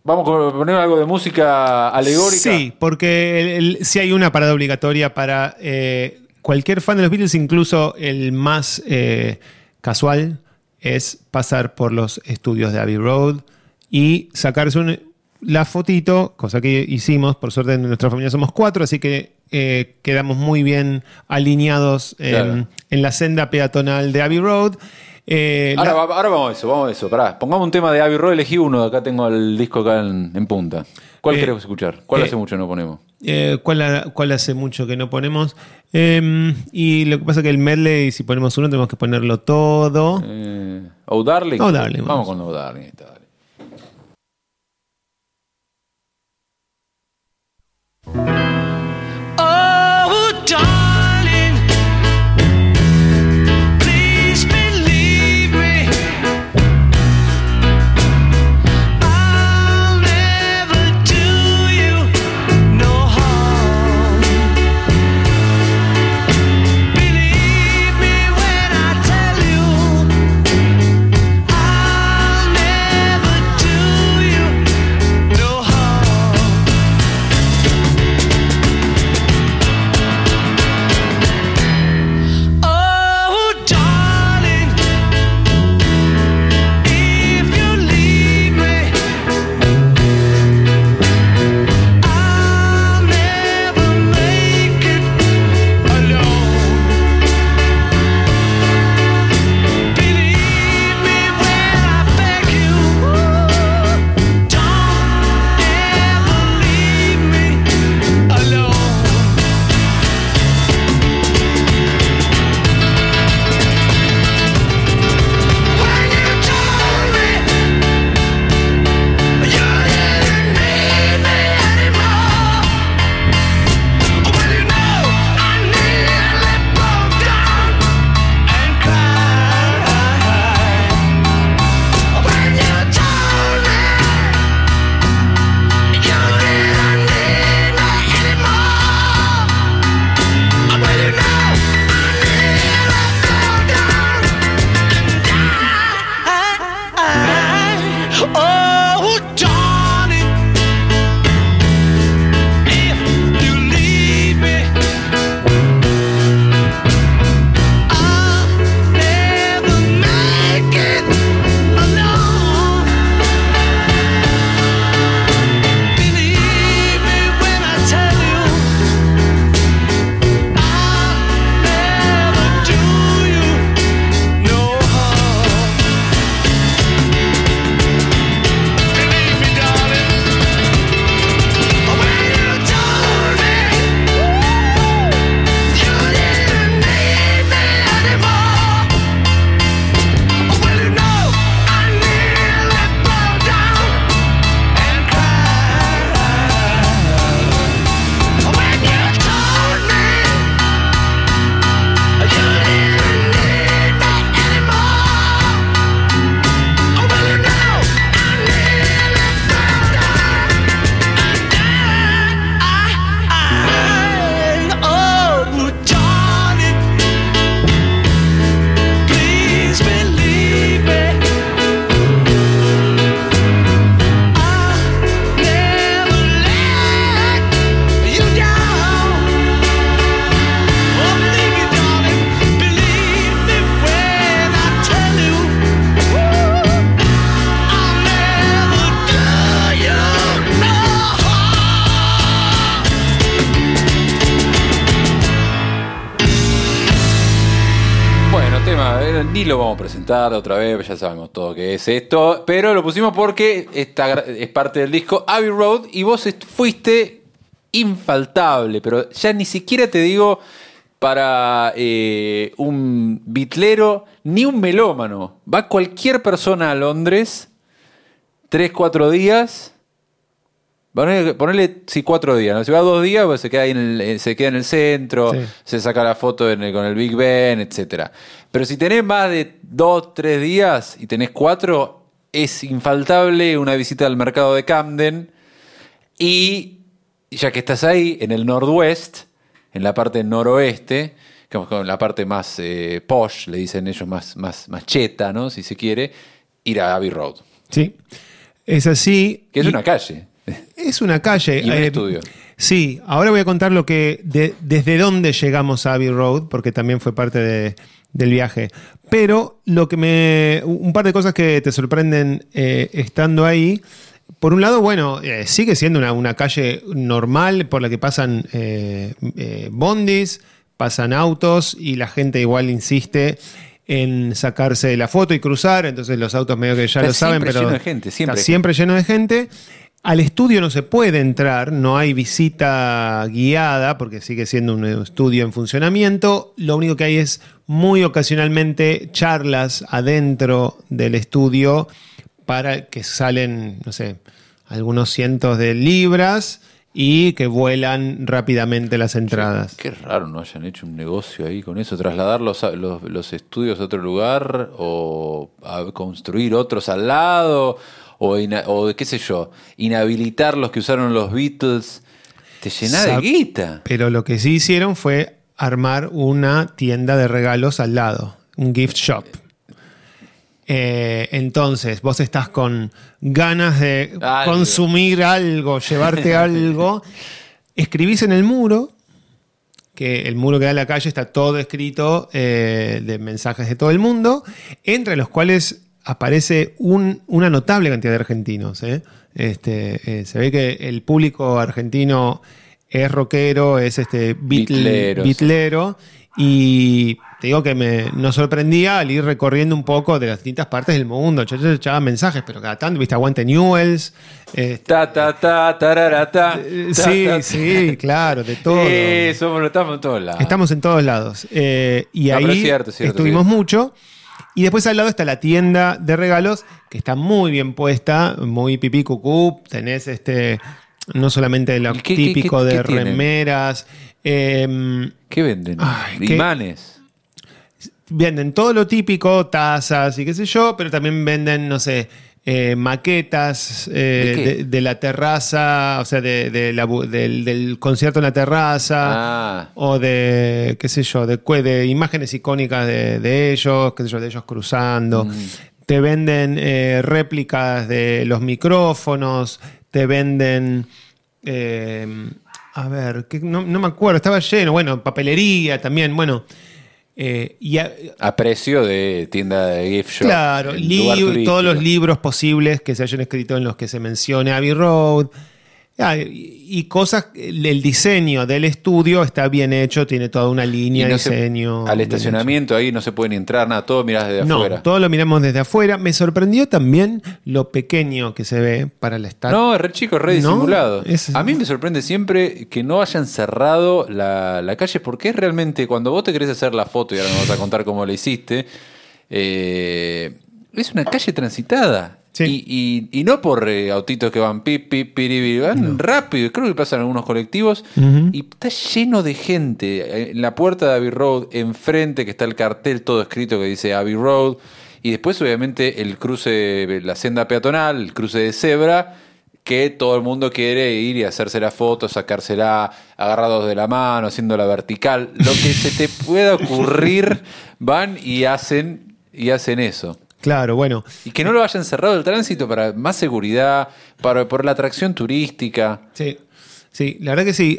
Vamos a poner algo de música alegórica. Sí, porque el- el- sí hay una parada obligatoria para eh, cualquier fan de los Beatles, incluso el más eh, casual, es pasar por los estudios de Abbey Road y sacarse un- la fotito, cosa que hicimos, por suerte en nuestra familia somos cuatro, así que eh, quedamos muy bien alineados en, Claro. en la senda peatonal de Abbey Road. Eh, Ahora, la- va- ahora vamos a eso, vamos a eso. Pará, pongamos un tema de Abbey Road, elegí uno, acá tengo el disco acá en, en punta. ¿Cuál Eh, queremos escuchar? ¿Cuál hace mucho no ponemos? ¿cuál, cuál hace mucho que no ponemos? Em, y lo que pasa es que el medley, si ponemos uno, tenemos que ponerlo todo. Eh, oh Darling. Oh, Darling, Vamos vamos. con Oh Darling. está, dale. Oh, Ni lo vamos a presentar otra vez, ya sabemos todo qué es esto. Pero lo pusimos porque esta es parte del disco Abbey Road y vos fuiste infaltable, pero ya ni siquiera te digo para eh, un bitlero ni un melómano. Va cualquier persona a Londres, tres, cuatro días. Ponele, ponele, sí, cuatro días. ¿no? Si va dos días, pues se queda, ahí en el, eh, se queda en el centro, Sí. se saca la foto en el- con el Big Ben, etcétera. Pero si tenés más de dos, tres días y tenés cuatro, es infaltable una visita al mercado de Camden. Y ya que estás ahí, en el Northwest, en la parte noroeste, con la parte más eh, posh, le dicen ellos, más, más, más cheta, ¿no? Si se quiere, ir a Abbey Road, Sí. Es así. que es Y- una calle. Es una calle. Y un eh, estudio. Sí, ahora voy a contar lo que de- desde dónde llegamos a Abbey Road, porque también fue parte de- del viaje. Pero lo que me. un par de cosas que te sorprenden eh, estando ahí. Por un lado, bueno, eh, sigue siendo una, una calle normal por la que pasan bondis, pasan autos y la gente igual insiste en sacarse la foto y cruzar, entonces los autos medio que ya Está lo saben, siempre pero lleno de gente, siempre. está siempre lleno de gente. Al estudio no se puede entrar, no hay visita guiada porque sigue siendo un estudio en funcionamiento. Lo único que hay es muy ocasionalmente charlas adentro del estudio para que salen, no sé, algunos cientos de libras y que vuelan rápidamente las entradas. Qué raro no hayan hecho un negocio ahí con eso, trasladar los, los, estudios a otro lugar o a construir otros al lado o, qué sé yo, inhabilitar los que usaron los Beatles. Te llena de guita. Pero lo que sí hicieron fue armar una tienda de regalos al lado, un gift shop. Eh, entonces, vos estás con ganas de Algo. consumir algo, llevarte algo, escribís en el muro, que el muro que da a la calle está todo escrito eh, de mensajes de todo el mundo, entre los cuales aparece un- una notable cantidad de argentinos. ¿eh? Este, eh, se ve que el público argentino es rockero, es este beatle- Bitlero, sí. bitlero, y te digo que me, nos sorprendía al ir recorriendo un poco de las distintas partes del mundo. Yo, yo echaba mensajes, pero cada tanto, viste, aguante Newells. eh, Ta, ta, ta, tarara, ta, eh, ta, sí, ta. sí, claro, de todo. Bueno, estamos en todos lados. Estamos en todos lados. Eh, y No, ahí pero es cierto, es cierto, estuvimos sí. mucho. Y después al lado está la tienda de regalos, que está muy bien puesta, muy pipí cucú. Tenés este, no solamente lo ¿Y qué- qué- típico qué- de qué remeras. em, ¿Qué venden? Ay, venden todo lo típico, tazas y qué sé yo, pero también venden, no sé, eh, maquetas eh, ¿De qué? de, de la terraza, o sea, de, de la del, del concierto en la terraza. Ah. O de, qué sé yo, de, imágenes icónicas de, de ellos, qué sé yo, de ellos cruzando. Mm. Te venden eh, réplicas de los micrófonos, te venden... a ver, que no, no me acuerdo, estaba lleno, bueno, papelería también, bueno. Eh, y a- A precio de tienda de gift shop. Claro, todos los libros posibles que se hayan escrito en los que se mencione Abbey Road. Ah, y, cosas, el diseño del estudio está bien hecho, tiene toda una línea de no se- diseño. al estacionamiento ahí no se puede ni entrar, nada, todo mirás desde. No, afuera. todo lo miramos desde afuera. Me sorprendió también lo pequeño que se ve para el estadio. No, es re chico, re No, disimulado. es- A mí me sorprende siempre que no hayan cerrado la, la calle, porque es realmente, cuando vos te querés hacer la foto, y ahora nos vas a contar cómo la hiciste, eh, es una calle transitada. Sí. Y, y- y no por eh, autitos que van pip, pip, piribi, van rápido. Creo que pasan algunos colectivos y está lleno de gente. En la puerta de Abbey Road, enfrente que está el cartel todo escrito que dice Abbey Road. Y después, obviamente, el cruce, la senda peatonal, el cruce de cebra, que todo el mundo quiere ir y hacerse la foto, sacársela agarrados de la mano, haciendo la vertical. Lo que se te pueda ocurrir, van y hacen, y hacen eso. Claro, bueno. Y que no lo hayan cerrado el tránsito para más seguridad, para, por la atracción turística. Sí, sí, la verdad que sí.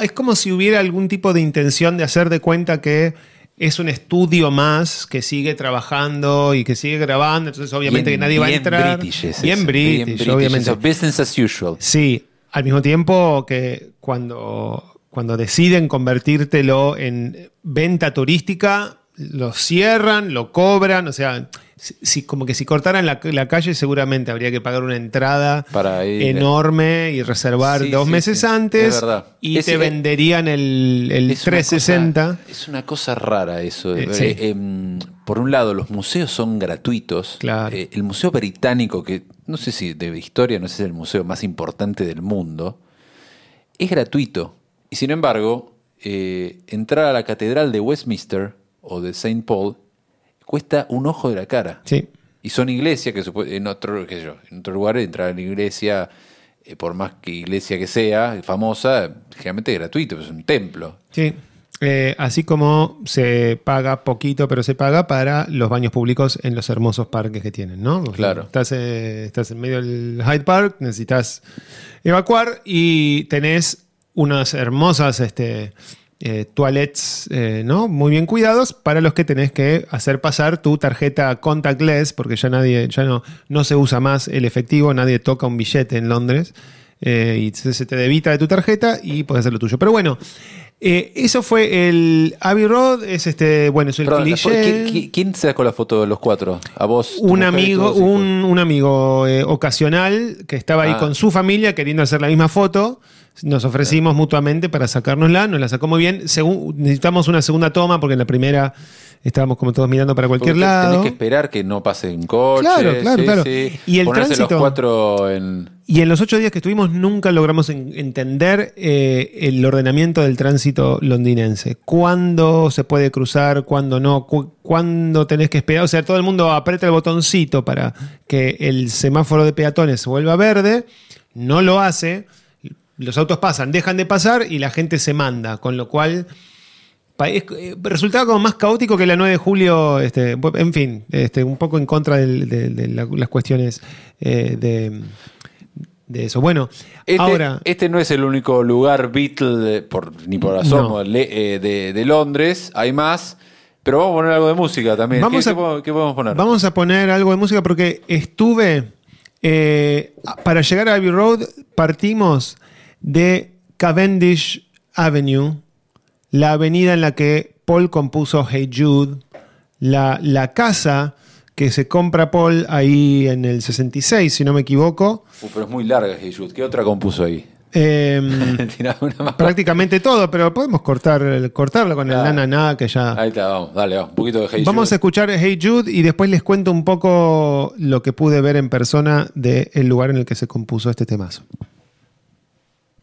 Es como si hubiera algún tipo de intención de hacer de cuenta que es un estudio más que sigue trabajando y que sigue grabando, entonces obviamente que nadie va a entrar. British es bien British, bien British, obviamente. eso, business as usual. Sí, al mismo tiempo que cuando, cuando deciden convertírtelo en venta turística, lo cierran, lo cobran, o sea, si, si- como que si cortaran la, la calle seguramente habría que pagar una entrada Para ir. enorme y reservar Sí, dos sí, meses sí, antes y Es- te eh, venderían el, el Es una 360. cosa- es una cosa rara eso. Eh, Eh, em, por un lado, los museos son gratuitos. Claro. Eh, el Museo Británico, que no sé si de historia, no sé si es el museo más importante del mundo, es gratuito. Y sin embargo, eh, entrar a la Catedral de Westminster o de St. Paul cuesta un ojo de la cara. Sí. Y son iglesias que en otro, qué sé yo, en otro lugar entrar a la iglesia, eh, por más que iglesia que sea, famosa, generalmente es gratuito, es un templo. Sí. Eh, así como se paga poquito, pero se paga para los baños públicos en los hermosos parques que tienen, ¿no? O sea, Claro. Estás, eh, estás en medio del Hyde Park, necesitas evacuar y tenés unas hermosas este, eh, toilets, eh, ¿no? Muy bien cuidados para los que tenés que hacer pasar tu tarjeta contactless, porque ya nadie, ya no, no se usa más el efectivo, nadie toca un billete en Londres. eh, y se, se te debita de tu tarjeta y puedes hacer lo tuyo. Pero bueno, eso fue el Abbey Road, es este, bueno, es el Perdón, cliché. ¿quién, sacó la foto de los cuatro? ¿A vos? un amigo, un, un amigo ocasional que estaba ahí Ah. con su familia queriendo hacer la misma foto. Nos ofrecimos mutuamente para sacárnosla, nos la sacó muy bien. Según, necesitamos una segunda toma porque en la primera estábamos como todos mirando para cualquier lado. Tenés que esperar que no pasen coches. Claro, claro, sí, claro. sí. Y el Ponerse tránsito- los cuatro en... Y en los ocho días que estuvimos nunca logramos en- entender eh, el ordenamiento del tránsito londinense. ¿Cuándo se puede cruzar? ¿Cuándo no? Cu- ¿Cuándo tenés que esperar? O sea, todo el mundo aprieta el botoncito para que el semáforo de peatones se vuelva verde. No lo hace. Los autos pasan, dejan de pasar y la gente se manda. Con lo cual eh, resultaba como más caótico que la 9 de julio, este, en fin, este, un poco en contra del- de, de la- las cuestiones eh, de, de eso. Bueno, Este, ahora, este no es el único lugar Beatle, por, ni por asomo, No. le- eh, de, Londres. Hay más. Pero vamos a poner algo de música también. Vamos ¿Qué, a- qué podemos- qué podemos poner? vamos a poner algo de música porque estuve, eh, para llegar a Abbey Road, partimos de Cavendish Avenue, la avenida en la que Paul compuso Hey Jude, la, la casa que se compra Paul ahí en el 66, si no me equivoco. Uh, pero es muy larga, Hey Jude. ¿Qué otra compuso ahí? Em, prácticamente todo, pero podemos cortar, cortarlo con el na, na, na, que ya... Ahí está, vamos, dale, vamos. Un poquito de Hey Vamos a Jude. escuchar Hey Jude y después les cuento un poco lo que pude ver en persona del lugar en el que se compuso este temazo.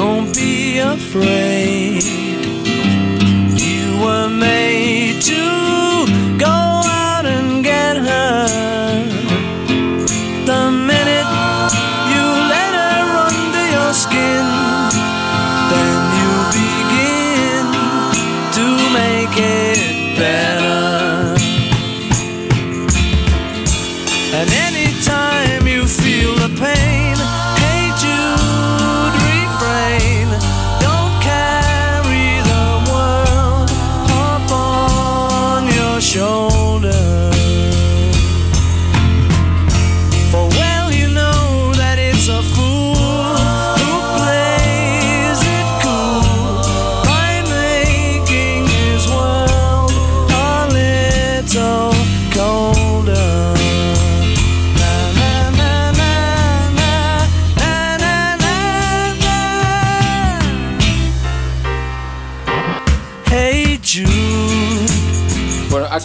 Don't be afraid. You were made to go out and get her. The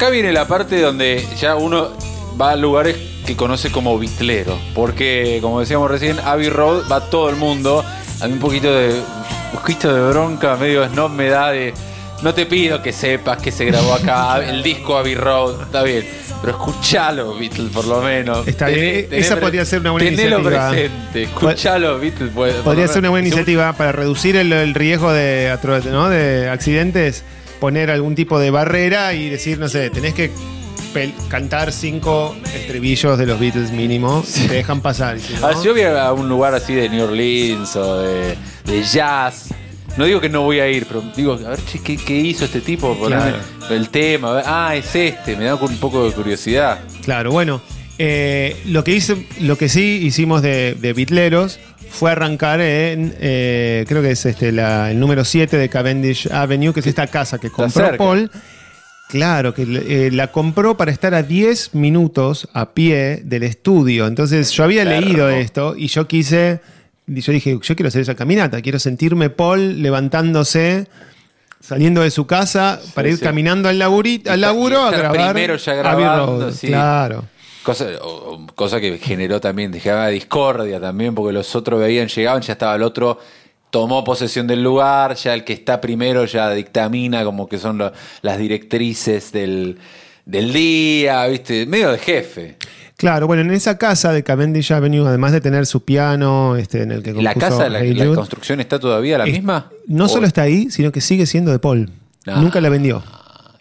acá viene la parte donde ya uno va a lugares que conoce como bitlero. Porque, como decíamos recién, Abbey Road va todo el mundo. A mí un poquito de. Un poquito de bronca, medio snob me da de. No te pido que sepas que se grabó acá el disco Abbey Road, está bien. Pero escuchalo, Beatles, por lo menos. Está bien, esa podría ser una buena iniciativa. presente, escuchalo, Beatles. pues, Podría ser una buena iniciativa para reducir el, el riesgo de, atro- ¿no? de accidentes, poner algún tipo de barrera y decir, no sé, tenés que cantar cinco estribillos de los Beatles mínimo, te dejan pasar. si no- A ver, si yo voy a un lugar así de New Orleans o de, de jazz, no digo que no voy a ir, pero digo, a ver, che, ¿qué, qué hizo este tipo? Ponerme el tema, ah, es este, me da un poco de curiosidad. Claro, bueno, eh, lo, que hice, lo que sí hicimos de, de Bitleros fue arrancar en, eh, creo que es este, la- el número 7 de Cavendish Avenue, que es esta casa que compró. Paul. Claro, que eh, la compró para estar a 10 minutos a pie del estudio. Entonces yo había Cerro. leído esto y yo quise, yo dije, yo quiero hacer esa caminata, quiero sentirme Paul levantándose, saliendo de su casa para Sí, ir sí. caminando al, laburi- Y al laburo a grabar. primero ya grabando, sí. Claro. Cosa, o- cosa que generó también, dejaba discordia también, porque los otros veían, llegaban, ya estaba el otro, tomó posesión del lugar, ya el que está primero ya dictamina como que son lo- las directrices del, del día, ¿viste? Medio de jefe. Claro, bueno, en esa casa de Cavendish Avenue, además de tener su piano, este, en el que ¿La casa, la, la construcción está todavía la es- misma? No ¿O- solo está ahí, sino que sigue siendo de Paul. Ah. Nunca la vendió.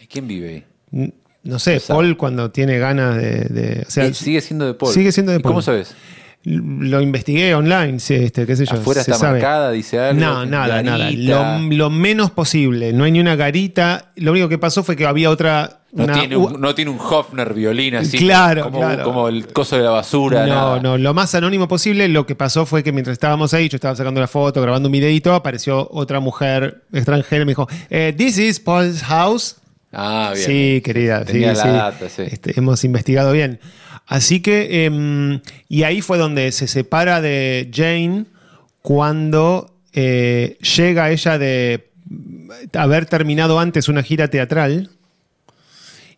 ¿Quién vive ahí? No sé. Paul cuando tiene ganas de... de- o sea, sigue siendo de Paul. sigue siendo de ¿Y ¿Cómo Paul. sabes? Lo investigué online, sí, este, qué sé yo. ¿Afuera se está sabe. marcada, dice algo? No, nada, nada. Lo, lo menos posible. No hay ni una garita. Lo único que pasó fue que había otra. No, una- tiene un, no tiene un Hofner violín así. Claro, como, claro. como el coso de la basura. No, nada. no, lo más anónimo posible. Lo que pasó fue que mientras estábamos ahí, yo estaba sacando una foto, grabando un videito, apareció otra mujer extranjera y me dijo, eh, This is Paul's house. Ah, bien. Sí, querida. Tenía sí, la sí. data, sí. Este, hemos investigado bien. Así que, em, y ahí fue donde se separa de Jane cuando eh, llega ella de haber terminado antes una gira teatral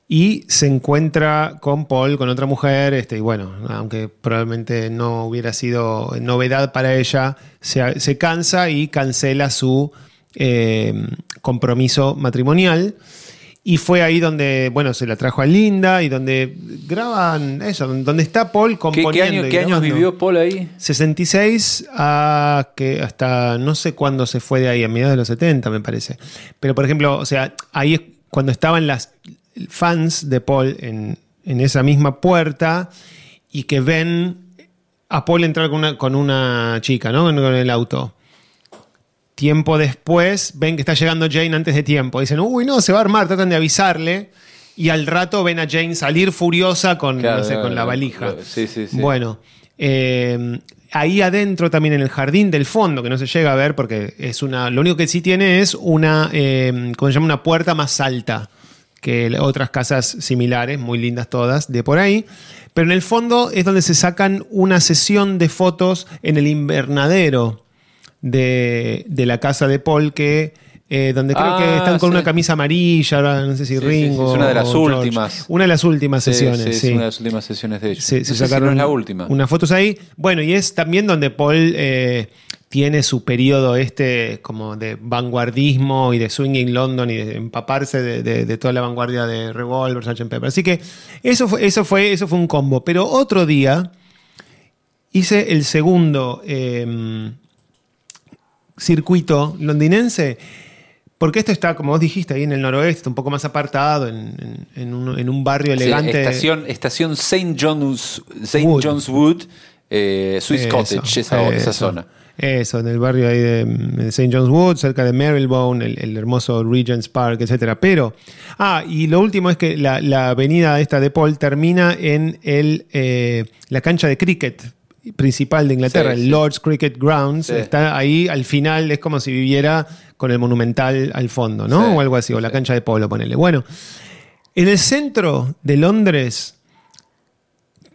y se encuentra con Paul, con otra mujer, este, y bueno, aunque probablemente no hubiera sido novedad para ella, se, se cansa y cancela su eh, compromiso matrimonial. Y fue ahí donde, bueno, se la trajo a Linda y donde graban eso, donde está Paul ¿Qué, componiendo. qué año- y qué años vivió Paul ahí? 66 a que hasta no sé cuándo se fue de ahí, a mediados de los 70 me parece. Pero por ejemplo, o sea, ahí es cuando estaban las fans de Paul en, en esa misma puerta y que ven a Paul entrar con una, con una chica, ¿no? Con el auto. Tiempo después ven que está llegando Jane antes de tiempo. Dicen, uy, no, se va a armar, tratan de avisarle. Y al rato ven a Jane salir furiosa con, Claro, no sé, con la valija. Sí, sí, sí. Bueno, eh, ahí adentro también en el jardín del fondo, que no se llega a ver porque es una. Lo único que sí tiene es una. Eh, ¿Cómo se llama? Una puerta más alta que otras casas similares, muy lindas todas, de por ahí. Pero en el fondo es donde se sacan una sesión de fotos en el invernadero de, de la casa de Paul, que. eh, donde creo Ah, que están con sí. una camisa amarilla, no sé si Sí, Ringo. sí, es una de las últimas. Una de las últimas sesiones, sí, es una de las últimas sesiones de ellos. se, No si sacaron no es la última. unas fotos ahí. Bueno, y es también donde Paul eh, tiene su periodo este como de vanguardismo y de swinging London y de empaparse de, de- de toda la vanguardia de Revolver, Sgt. Pepper. Así que eso fue, eso fue, eso fue un combo. Pero otro día hice el segundo eh, circuito londinense. Porque esto está, como vos dijiste, ahí en el noroeste, un poco más apartado, en, en- en un, en un barrio Sí, elegante. estación estación St. John's, Saint Wood. John's Wood, eh, Swiss Eso, Cottage, esa, zona. Eso, en el barrio ahí de, de St. John's Wood, cerca de Marylebone, el, el hermoso Regent's Park, etc. Pero, ah, y lo último es que la, la avenida esta de Paul termina en el, eh, la cancha de cricket principal de Inglaterra, Sí, el sí. Lord's Cricket Grounds. Sí. Está ahí al final, es como si viviera con el monumental al fondo, ¿no? O algo así, o la cancha de polo, ponele. Bueno, en el centro de Londres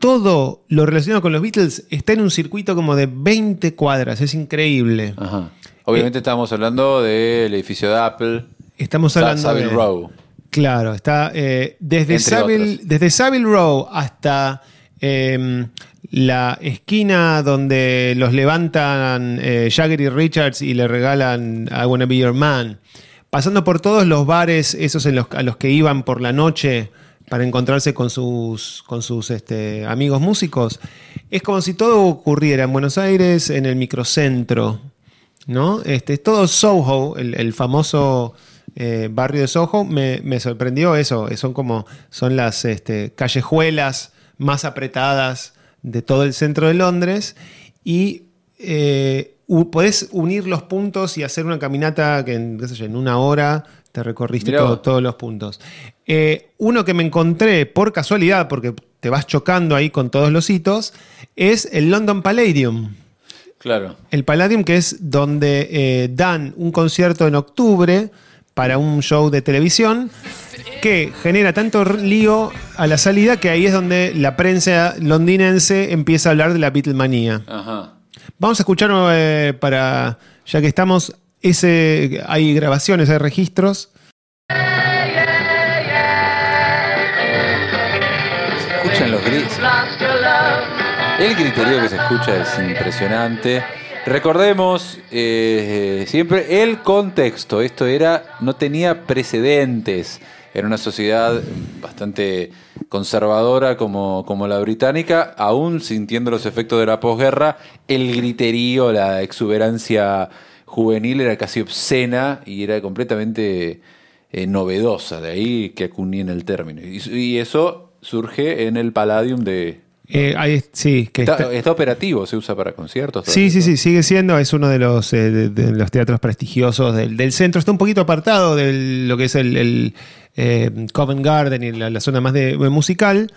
todo lo relacionado con los Beatles está en un circuito como de 20 cuadras, es increíble. Ajá. Obviamente Eh, estábamos hablando del edificio de Apple. Estamos hablando Savile de... Row. Claro, está eh, desde, Savile, desde Savile Row hasta eh, la esquina donde los levantan eh, Jagger y Richards y le regalan I Wanna Be Your Man, pasando por todos los bares esos a los que iban por la noche para encontrarse con sus, con sus este, amigos músicos, es como si todo ocurriera en Buenos Aires, en el microcentro, ¿no? Este, es todo Soho, el, famoso eh, barrio de Soho, me, sorprendió eso. Son como, son las este, callejuelas más apretadas de todo el centro de Londres y eh, podés unir los puntos y hacer una caminata que en, qué sé yo, en una hora te recorriste todo- todos los puntos. Eh, uno que me encontré por casualidad, porque te vas chocando ahí con todos los hitos, es el London Palladium. Claro. El Palladium, que es donde eh, dan un concierto en octubre para un show de televisión que genera tanto lío a la salida que ahí es donde la prensa londinense empieza a hablar de la Beatlemanía. Ajá. Vamos a escuchar eh, para, ya que estamos, ese, hay grabaciones, hay registros. Se escuchan los gritos. El griterío que se escucha es impresionante. Recordemos eh, siempre el contexto. Esto era, no tenía precedentes. Era una sociedad bastante conservadora como, como la británica, aún sintiendo los efectos de la posguerra, el griterío, la exuberancia juvenil era casi obscena y era completamente eh, novedosa. De ahí que acuñen el término. Y, y eso surge en el Palladium de, Eh, ahí- sí, que Está, está- está operativo, se usa para conciertos. Sí, sí, sí, sigue siendo, es uno de los, eh, de, de los teatros prestigiosos del, del centro. Está un poquito apartado de lo que es el, el, eh, Covent Garden y la, la zona más de, de musical.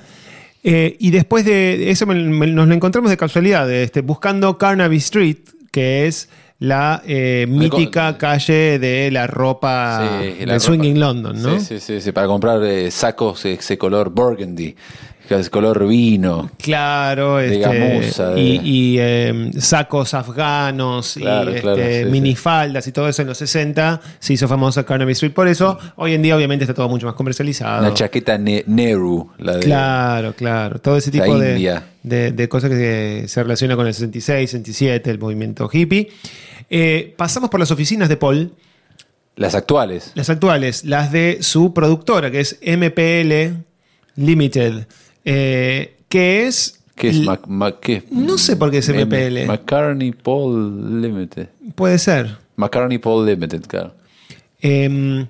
Eh, y después de eso me- me- nos lo encontramos de casualidad, de, este, buscando Carnaby Street, que es la eh, mítica calle de la ropa Sí, y del la Swinging ropa- London, ¿no? Sí, sí, sí, sí, para comprar eh, sacos de ese color burgundy, es color vino. Claro, De este, gamuza, de- y, y, eh, sacos afganos Claro, y claro, este, sí, minifaldas y todo eso en los 60 se hizo famosa Carnaby Street. Por eso, hoy en día obviamente está todo mucho más comercializado. Una chaqueta ne- Nehru, la de... Claro, claro. Todo ese La tipo de, India. de- de cosas que se, se relaciona con el 66, 67, el movimiento hippie. Eh, pasamos por las oficinas de Paul, Las actuales. las actuales, las de su productora, que es MPL Limited, eh, que es... ¿Qué es? l- Mac- Mac- qué es? No sé por qué es MPL. McCartney Paul Limited. Puede ser. McCartney Paul Limited, claro. Em,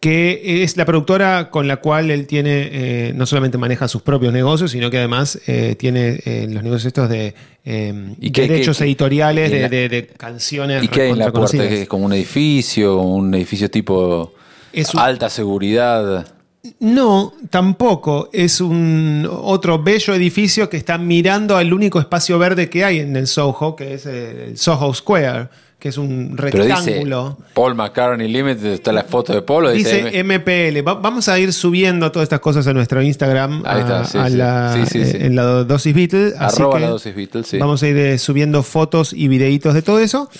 que es la productora con la cual él tiene, eh, no solamente maneja sus propios negocios, sino que además eh, tiene eh, los negocios estos de em, ¿Y qué- derechos qué- editoriales y de, la- de- de canciones. ¿Y qué hay en la puerta? recontraconocidas. ¿Que ¿Es como un edificio? ¿Un edificio tipo Es un- alta seguridad? No, tampoco. Es un otro bello edificio que está mirando al único espacio verde que hay en el Soho, que es el Soho Square, que es un Pero dice rectángulo. Paul McCartney Limited, está la foto de Paul. Dice M- MPL. Va- vamos a ir subiendo todas estas cosas a nuestro Instagram. Ahí está, a- sí, a sí. la- Sí, sí, sí. eh, En la dosis Beatle. así Arroba la dosis Beatles, sí. Vamos a ir eh, subiendo fotos y videitos de todo eso.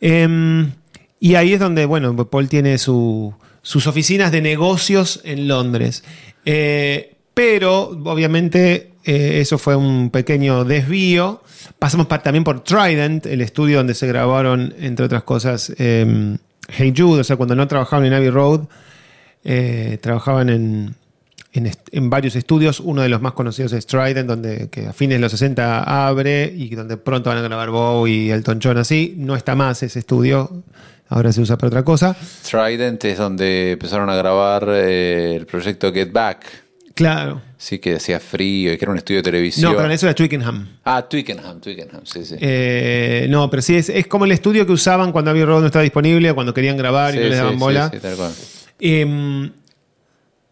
Em, y ahí es donde, bueno, Paul tiene su- sus oficinas de negocios en Londres. Eh, pero, obviamente, eh, eso fue un pequeño desvío. Pasamos pa- también por Trident, el estudio donde se grabaron, entre otras cosas, em, Hey Jude, o sea, cuando no trabajaban en Abbey Road, eh, trabajaban en, en, varios estudios. Uno de los más conocidos es Trident, donde a fines de los 60 abre y donde pronto van a grabar Bowie y Elton John así. No está más ese estudio, ahora se usa para otra cosa. Trident es donde empezaron a grabar eh, el proyecto Get Back. Claro. Sí, que hacía frío y que era un estudio de televisión. No, pero eso era Twickenham. Ah, Twickenham, Twickenham, sí, sí. Eh, no, pero sí, es, es como el estudio que usaban cuando Abbey Road no estaba disponible, cuando querían grabar Sí, y no les daban sí, bola. sí, tal cual. Eh,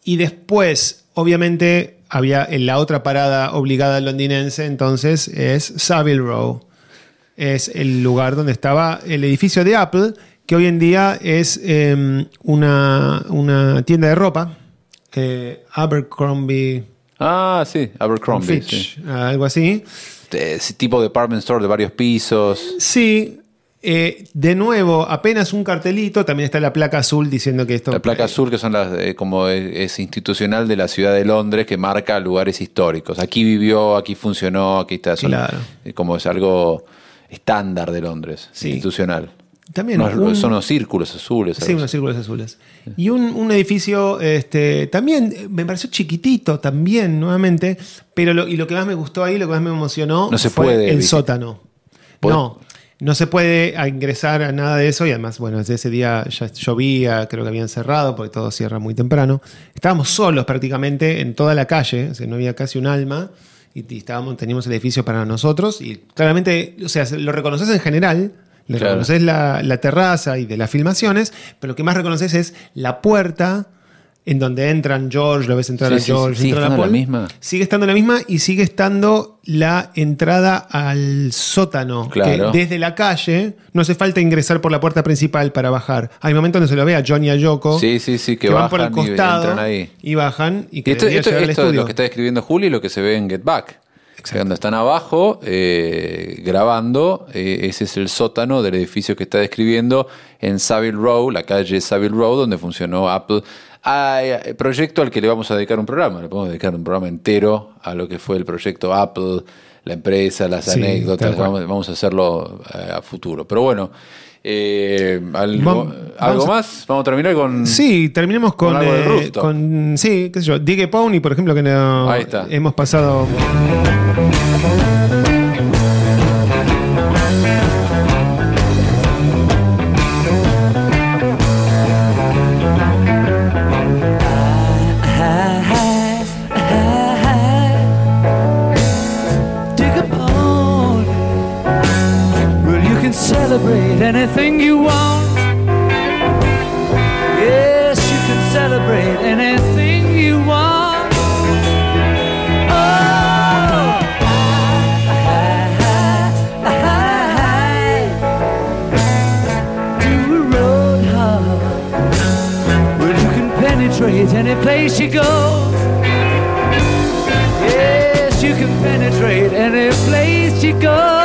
y después, obviamente, había en la otra parada obligada londinense, entonces es Savile Row. Es el lugar donde estaba el edificio de Apple, que hoy en día es eh, una, una tienda de ropa. eh, Abercrombie Ah, sí, Abercrombie. Fitch, Sí. algo así. Ese tipo de department store de varios pisos. Sí, eh, de nuevo, apenas un cartelito, también está la placa azul diciendo que esto... La placa azul, que son las, eh, como es, es institucional de la ciudad de Londres, que marca lugares históricos. Aquí vivió, aquí funcionó, aquí está. son- Claro. eh, Como es algo estándar de Londres, Sí. institucional. También un- Son unos círculos azules. Sí, unos círculos azules. Y un, un edificio este, también, eh, me pareció chiquitito también, nuevamente, pero lo, y lo que más me gustó ahí, lo que más me emocionó No se fue puede el sótano. ¿Pod- No, no se puede ingresar a nada de eso y además, bueno, desde ese día ya llovía, creo que habían cerrado porque todo cierra muy temprano. Estábamos solos prácticamente en toda la calle, o sea, no había casi un alma y, y estábamos, teníamos el edificio para nosotros y claramente, o sea, lo reconoces en general. Le Claro. reconoces la, la terraza y de las filmaciones, pero lo que más reconoces es la puerta en donde entran George, lo ves entrar Sí, a sí, sí. George, ¿Sigue a estando la misma? Sigue estando la misma y sigue estando la entrada al sótano. Claro. Que desde la calle no hace falta ingresar por la puerta principal para bajar. Hay momentos donde se lo ve a John y a Yoko. Sí, sí, sí, que van por el y costado entran ahí. y bajan y que esto, esto- esto es lo que está describiendo Juli y lo que se ve en Get Back. Cuando están abajo eh, grabando, eh, ese es el sótano del edificio que está describiendo en Savile Row, la calle Savile Row, donde funcionó Apple. Eh, proyecto al que le vamos a dedicar un programa, le podemos dedicar un programa entero a lo que fue el proyecto Apple, la empresa, las Sí, anécdotas, vamos, vamos a hacerlo eh, a futuro. Pero bueno, eh, ¿algo, Vam- ¿algo vamos a- más? Vamos a terminar con... Sí, terminemos con, Con eh, con sí, qué sé yo, Diggy Pony, por ejemplo, que no Ahí está. hemos pasado. anything you want. Yes, you can celebrate anything you want. Oh, I, I, I, do a road hop where you can penetrate any place you go. Yes, you can penetrate any place you go.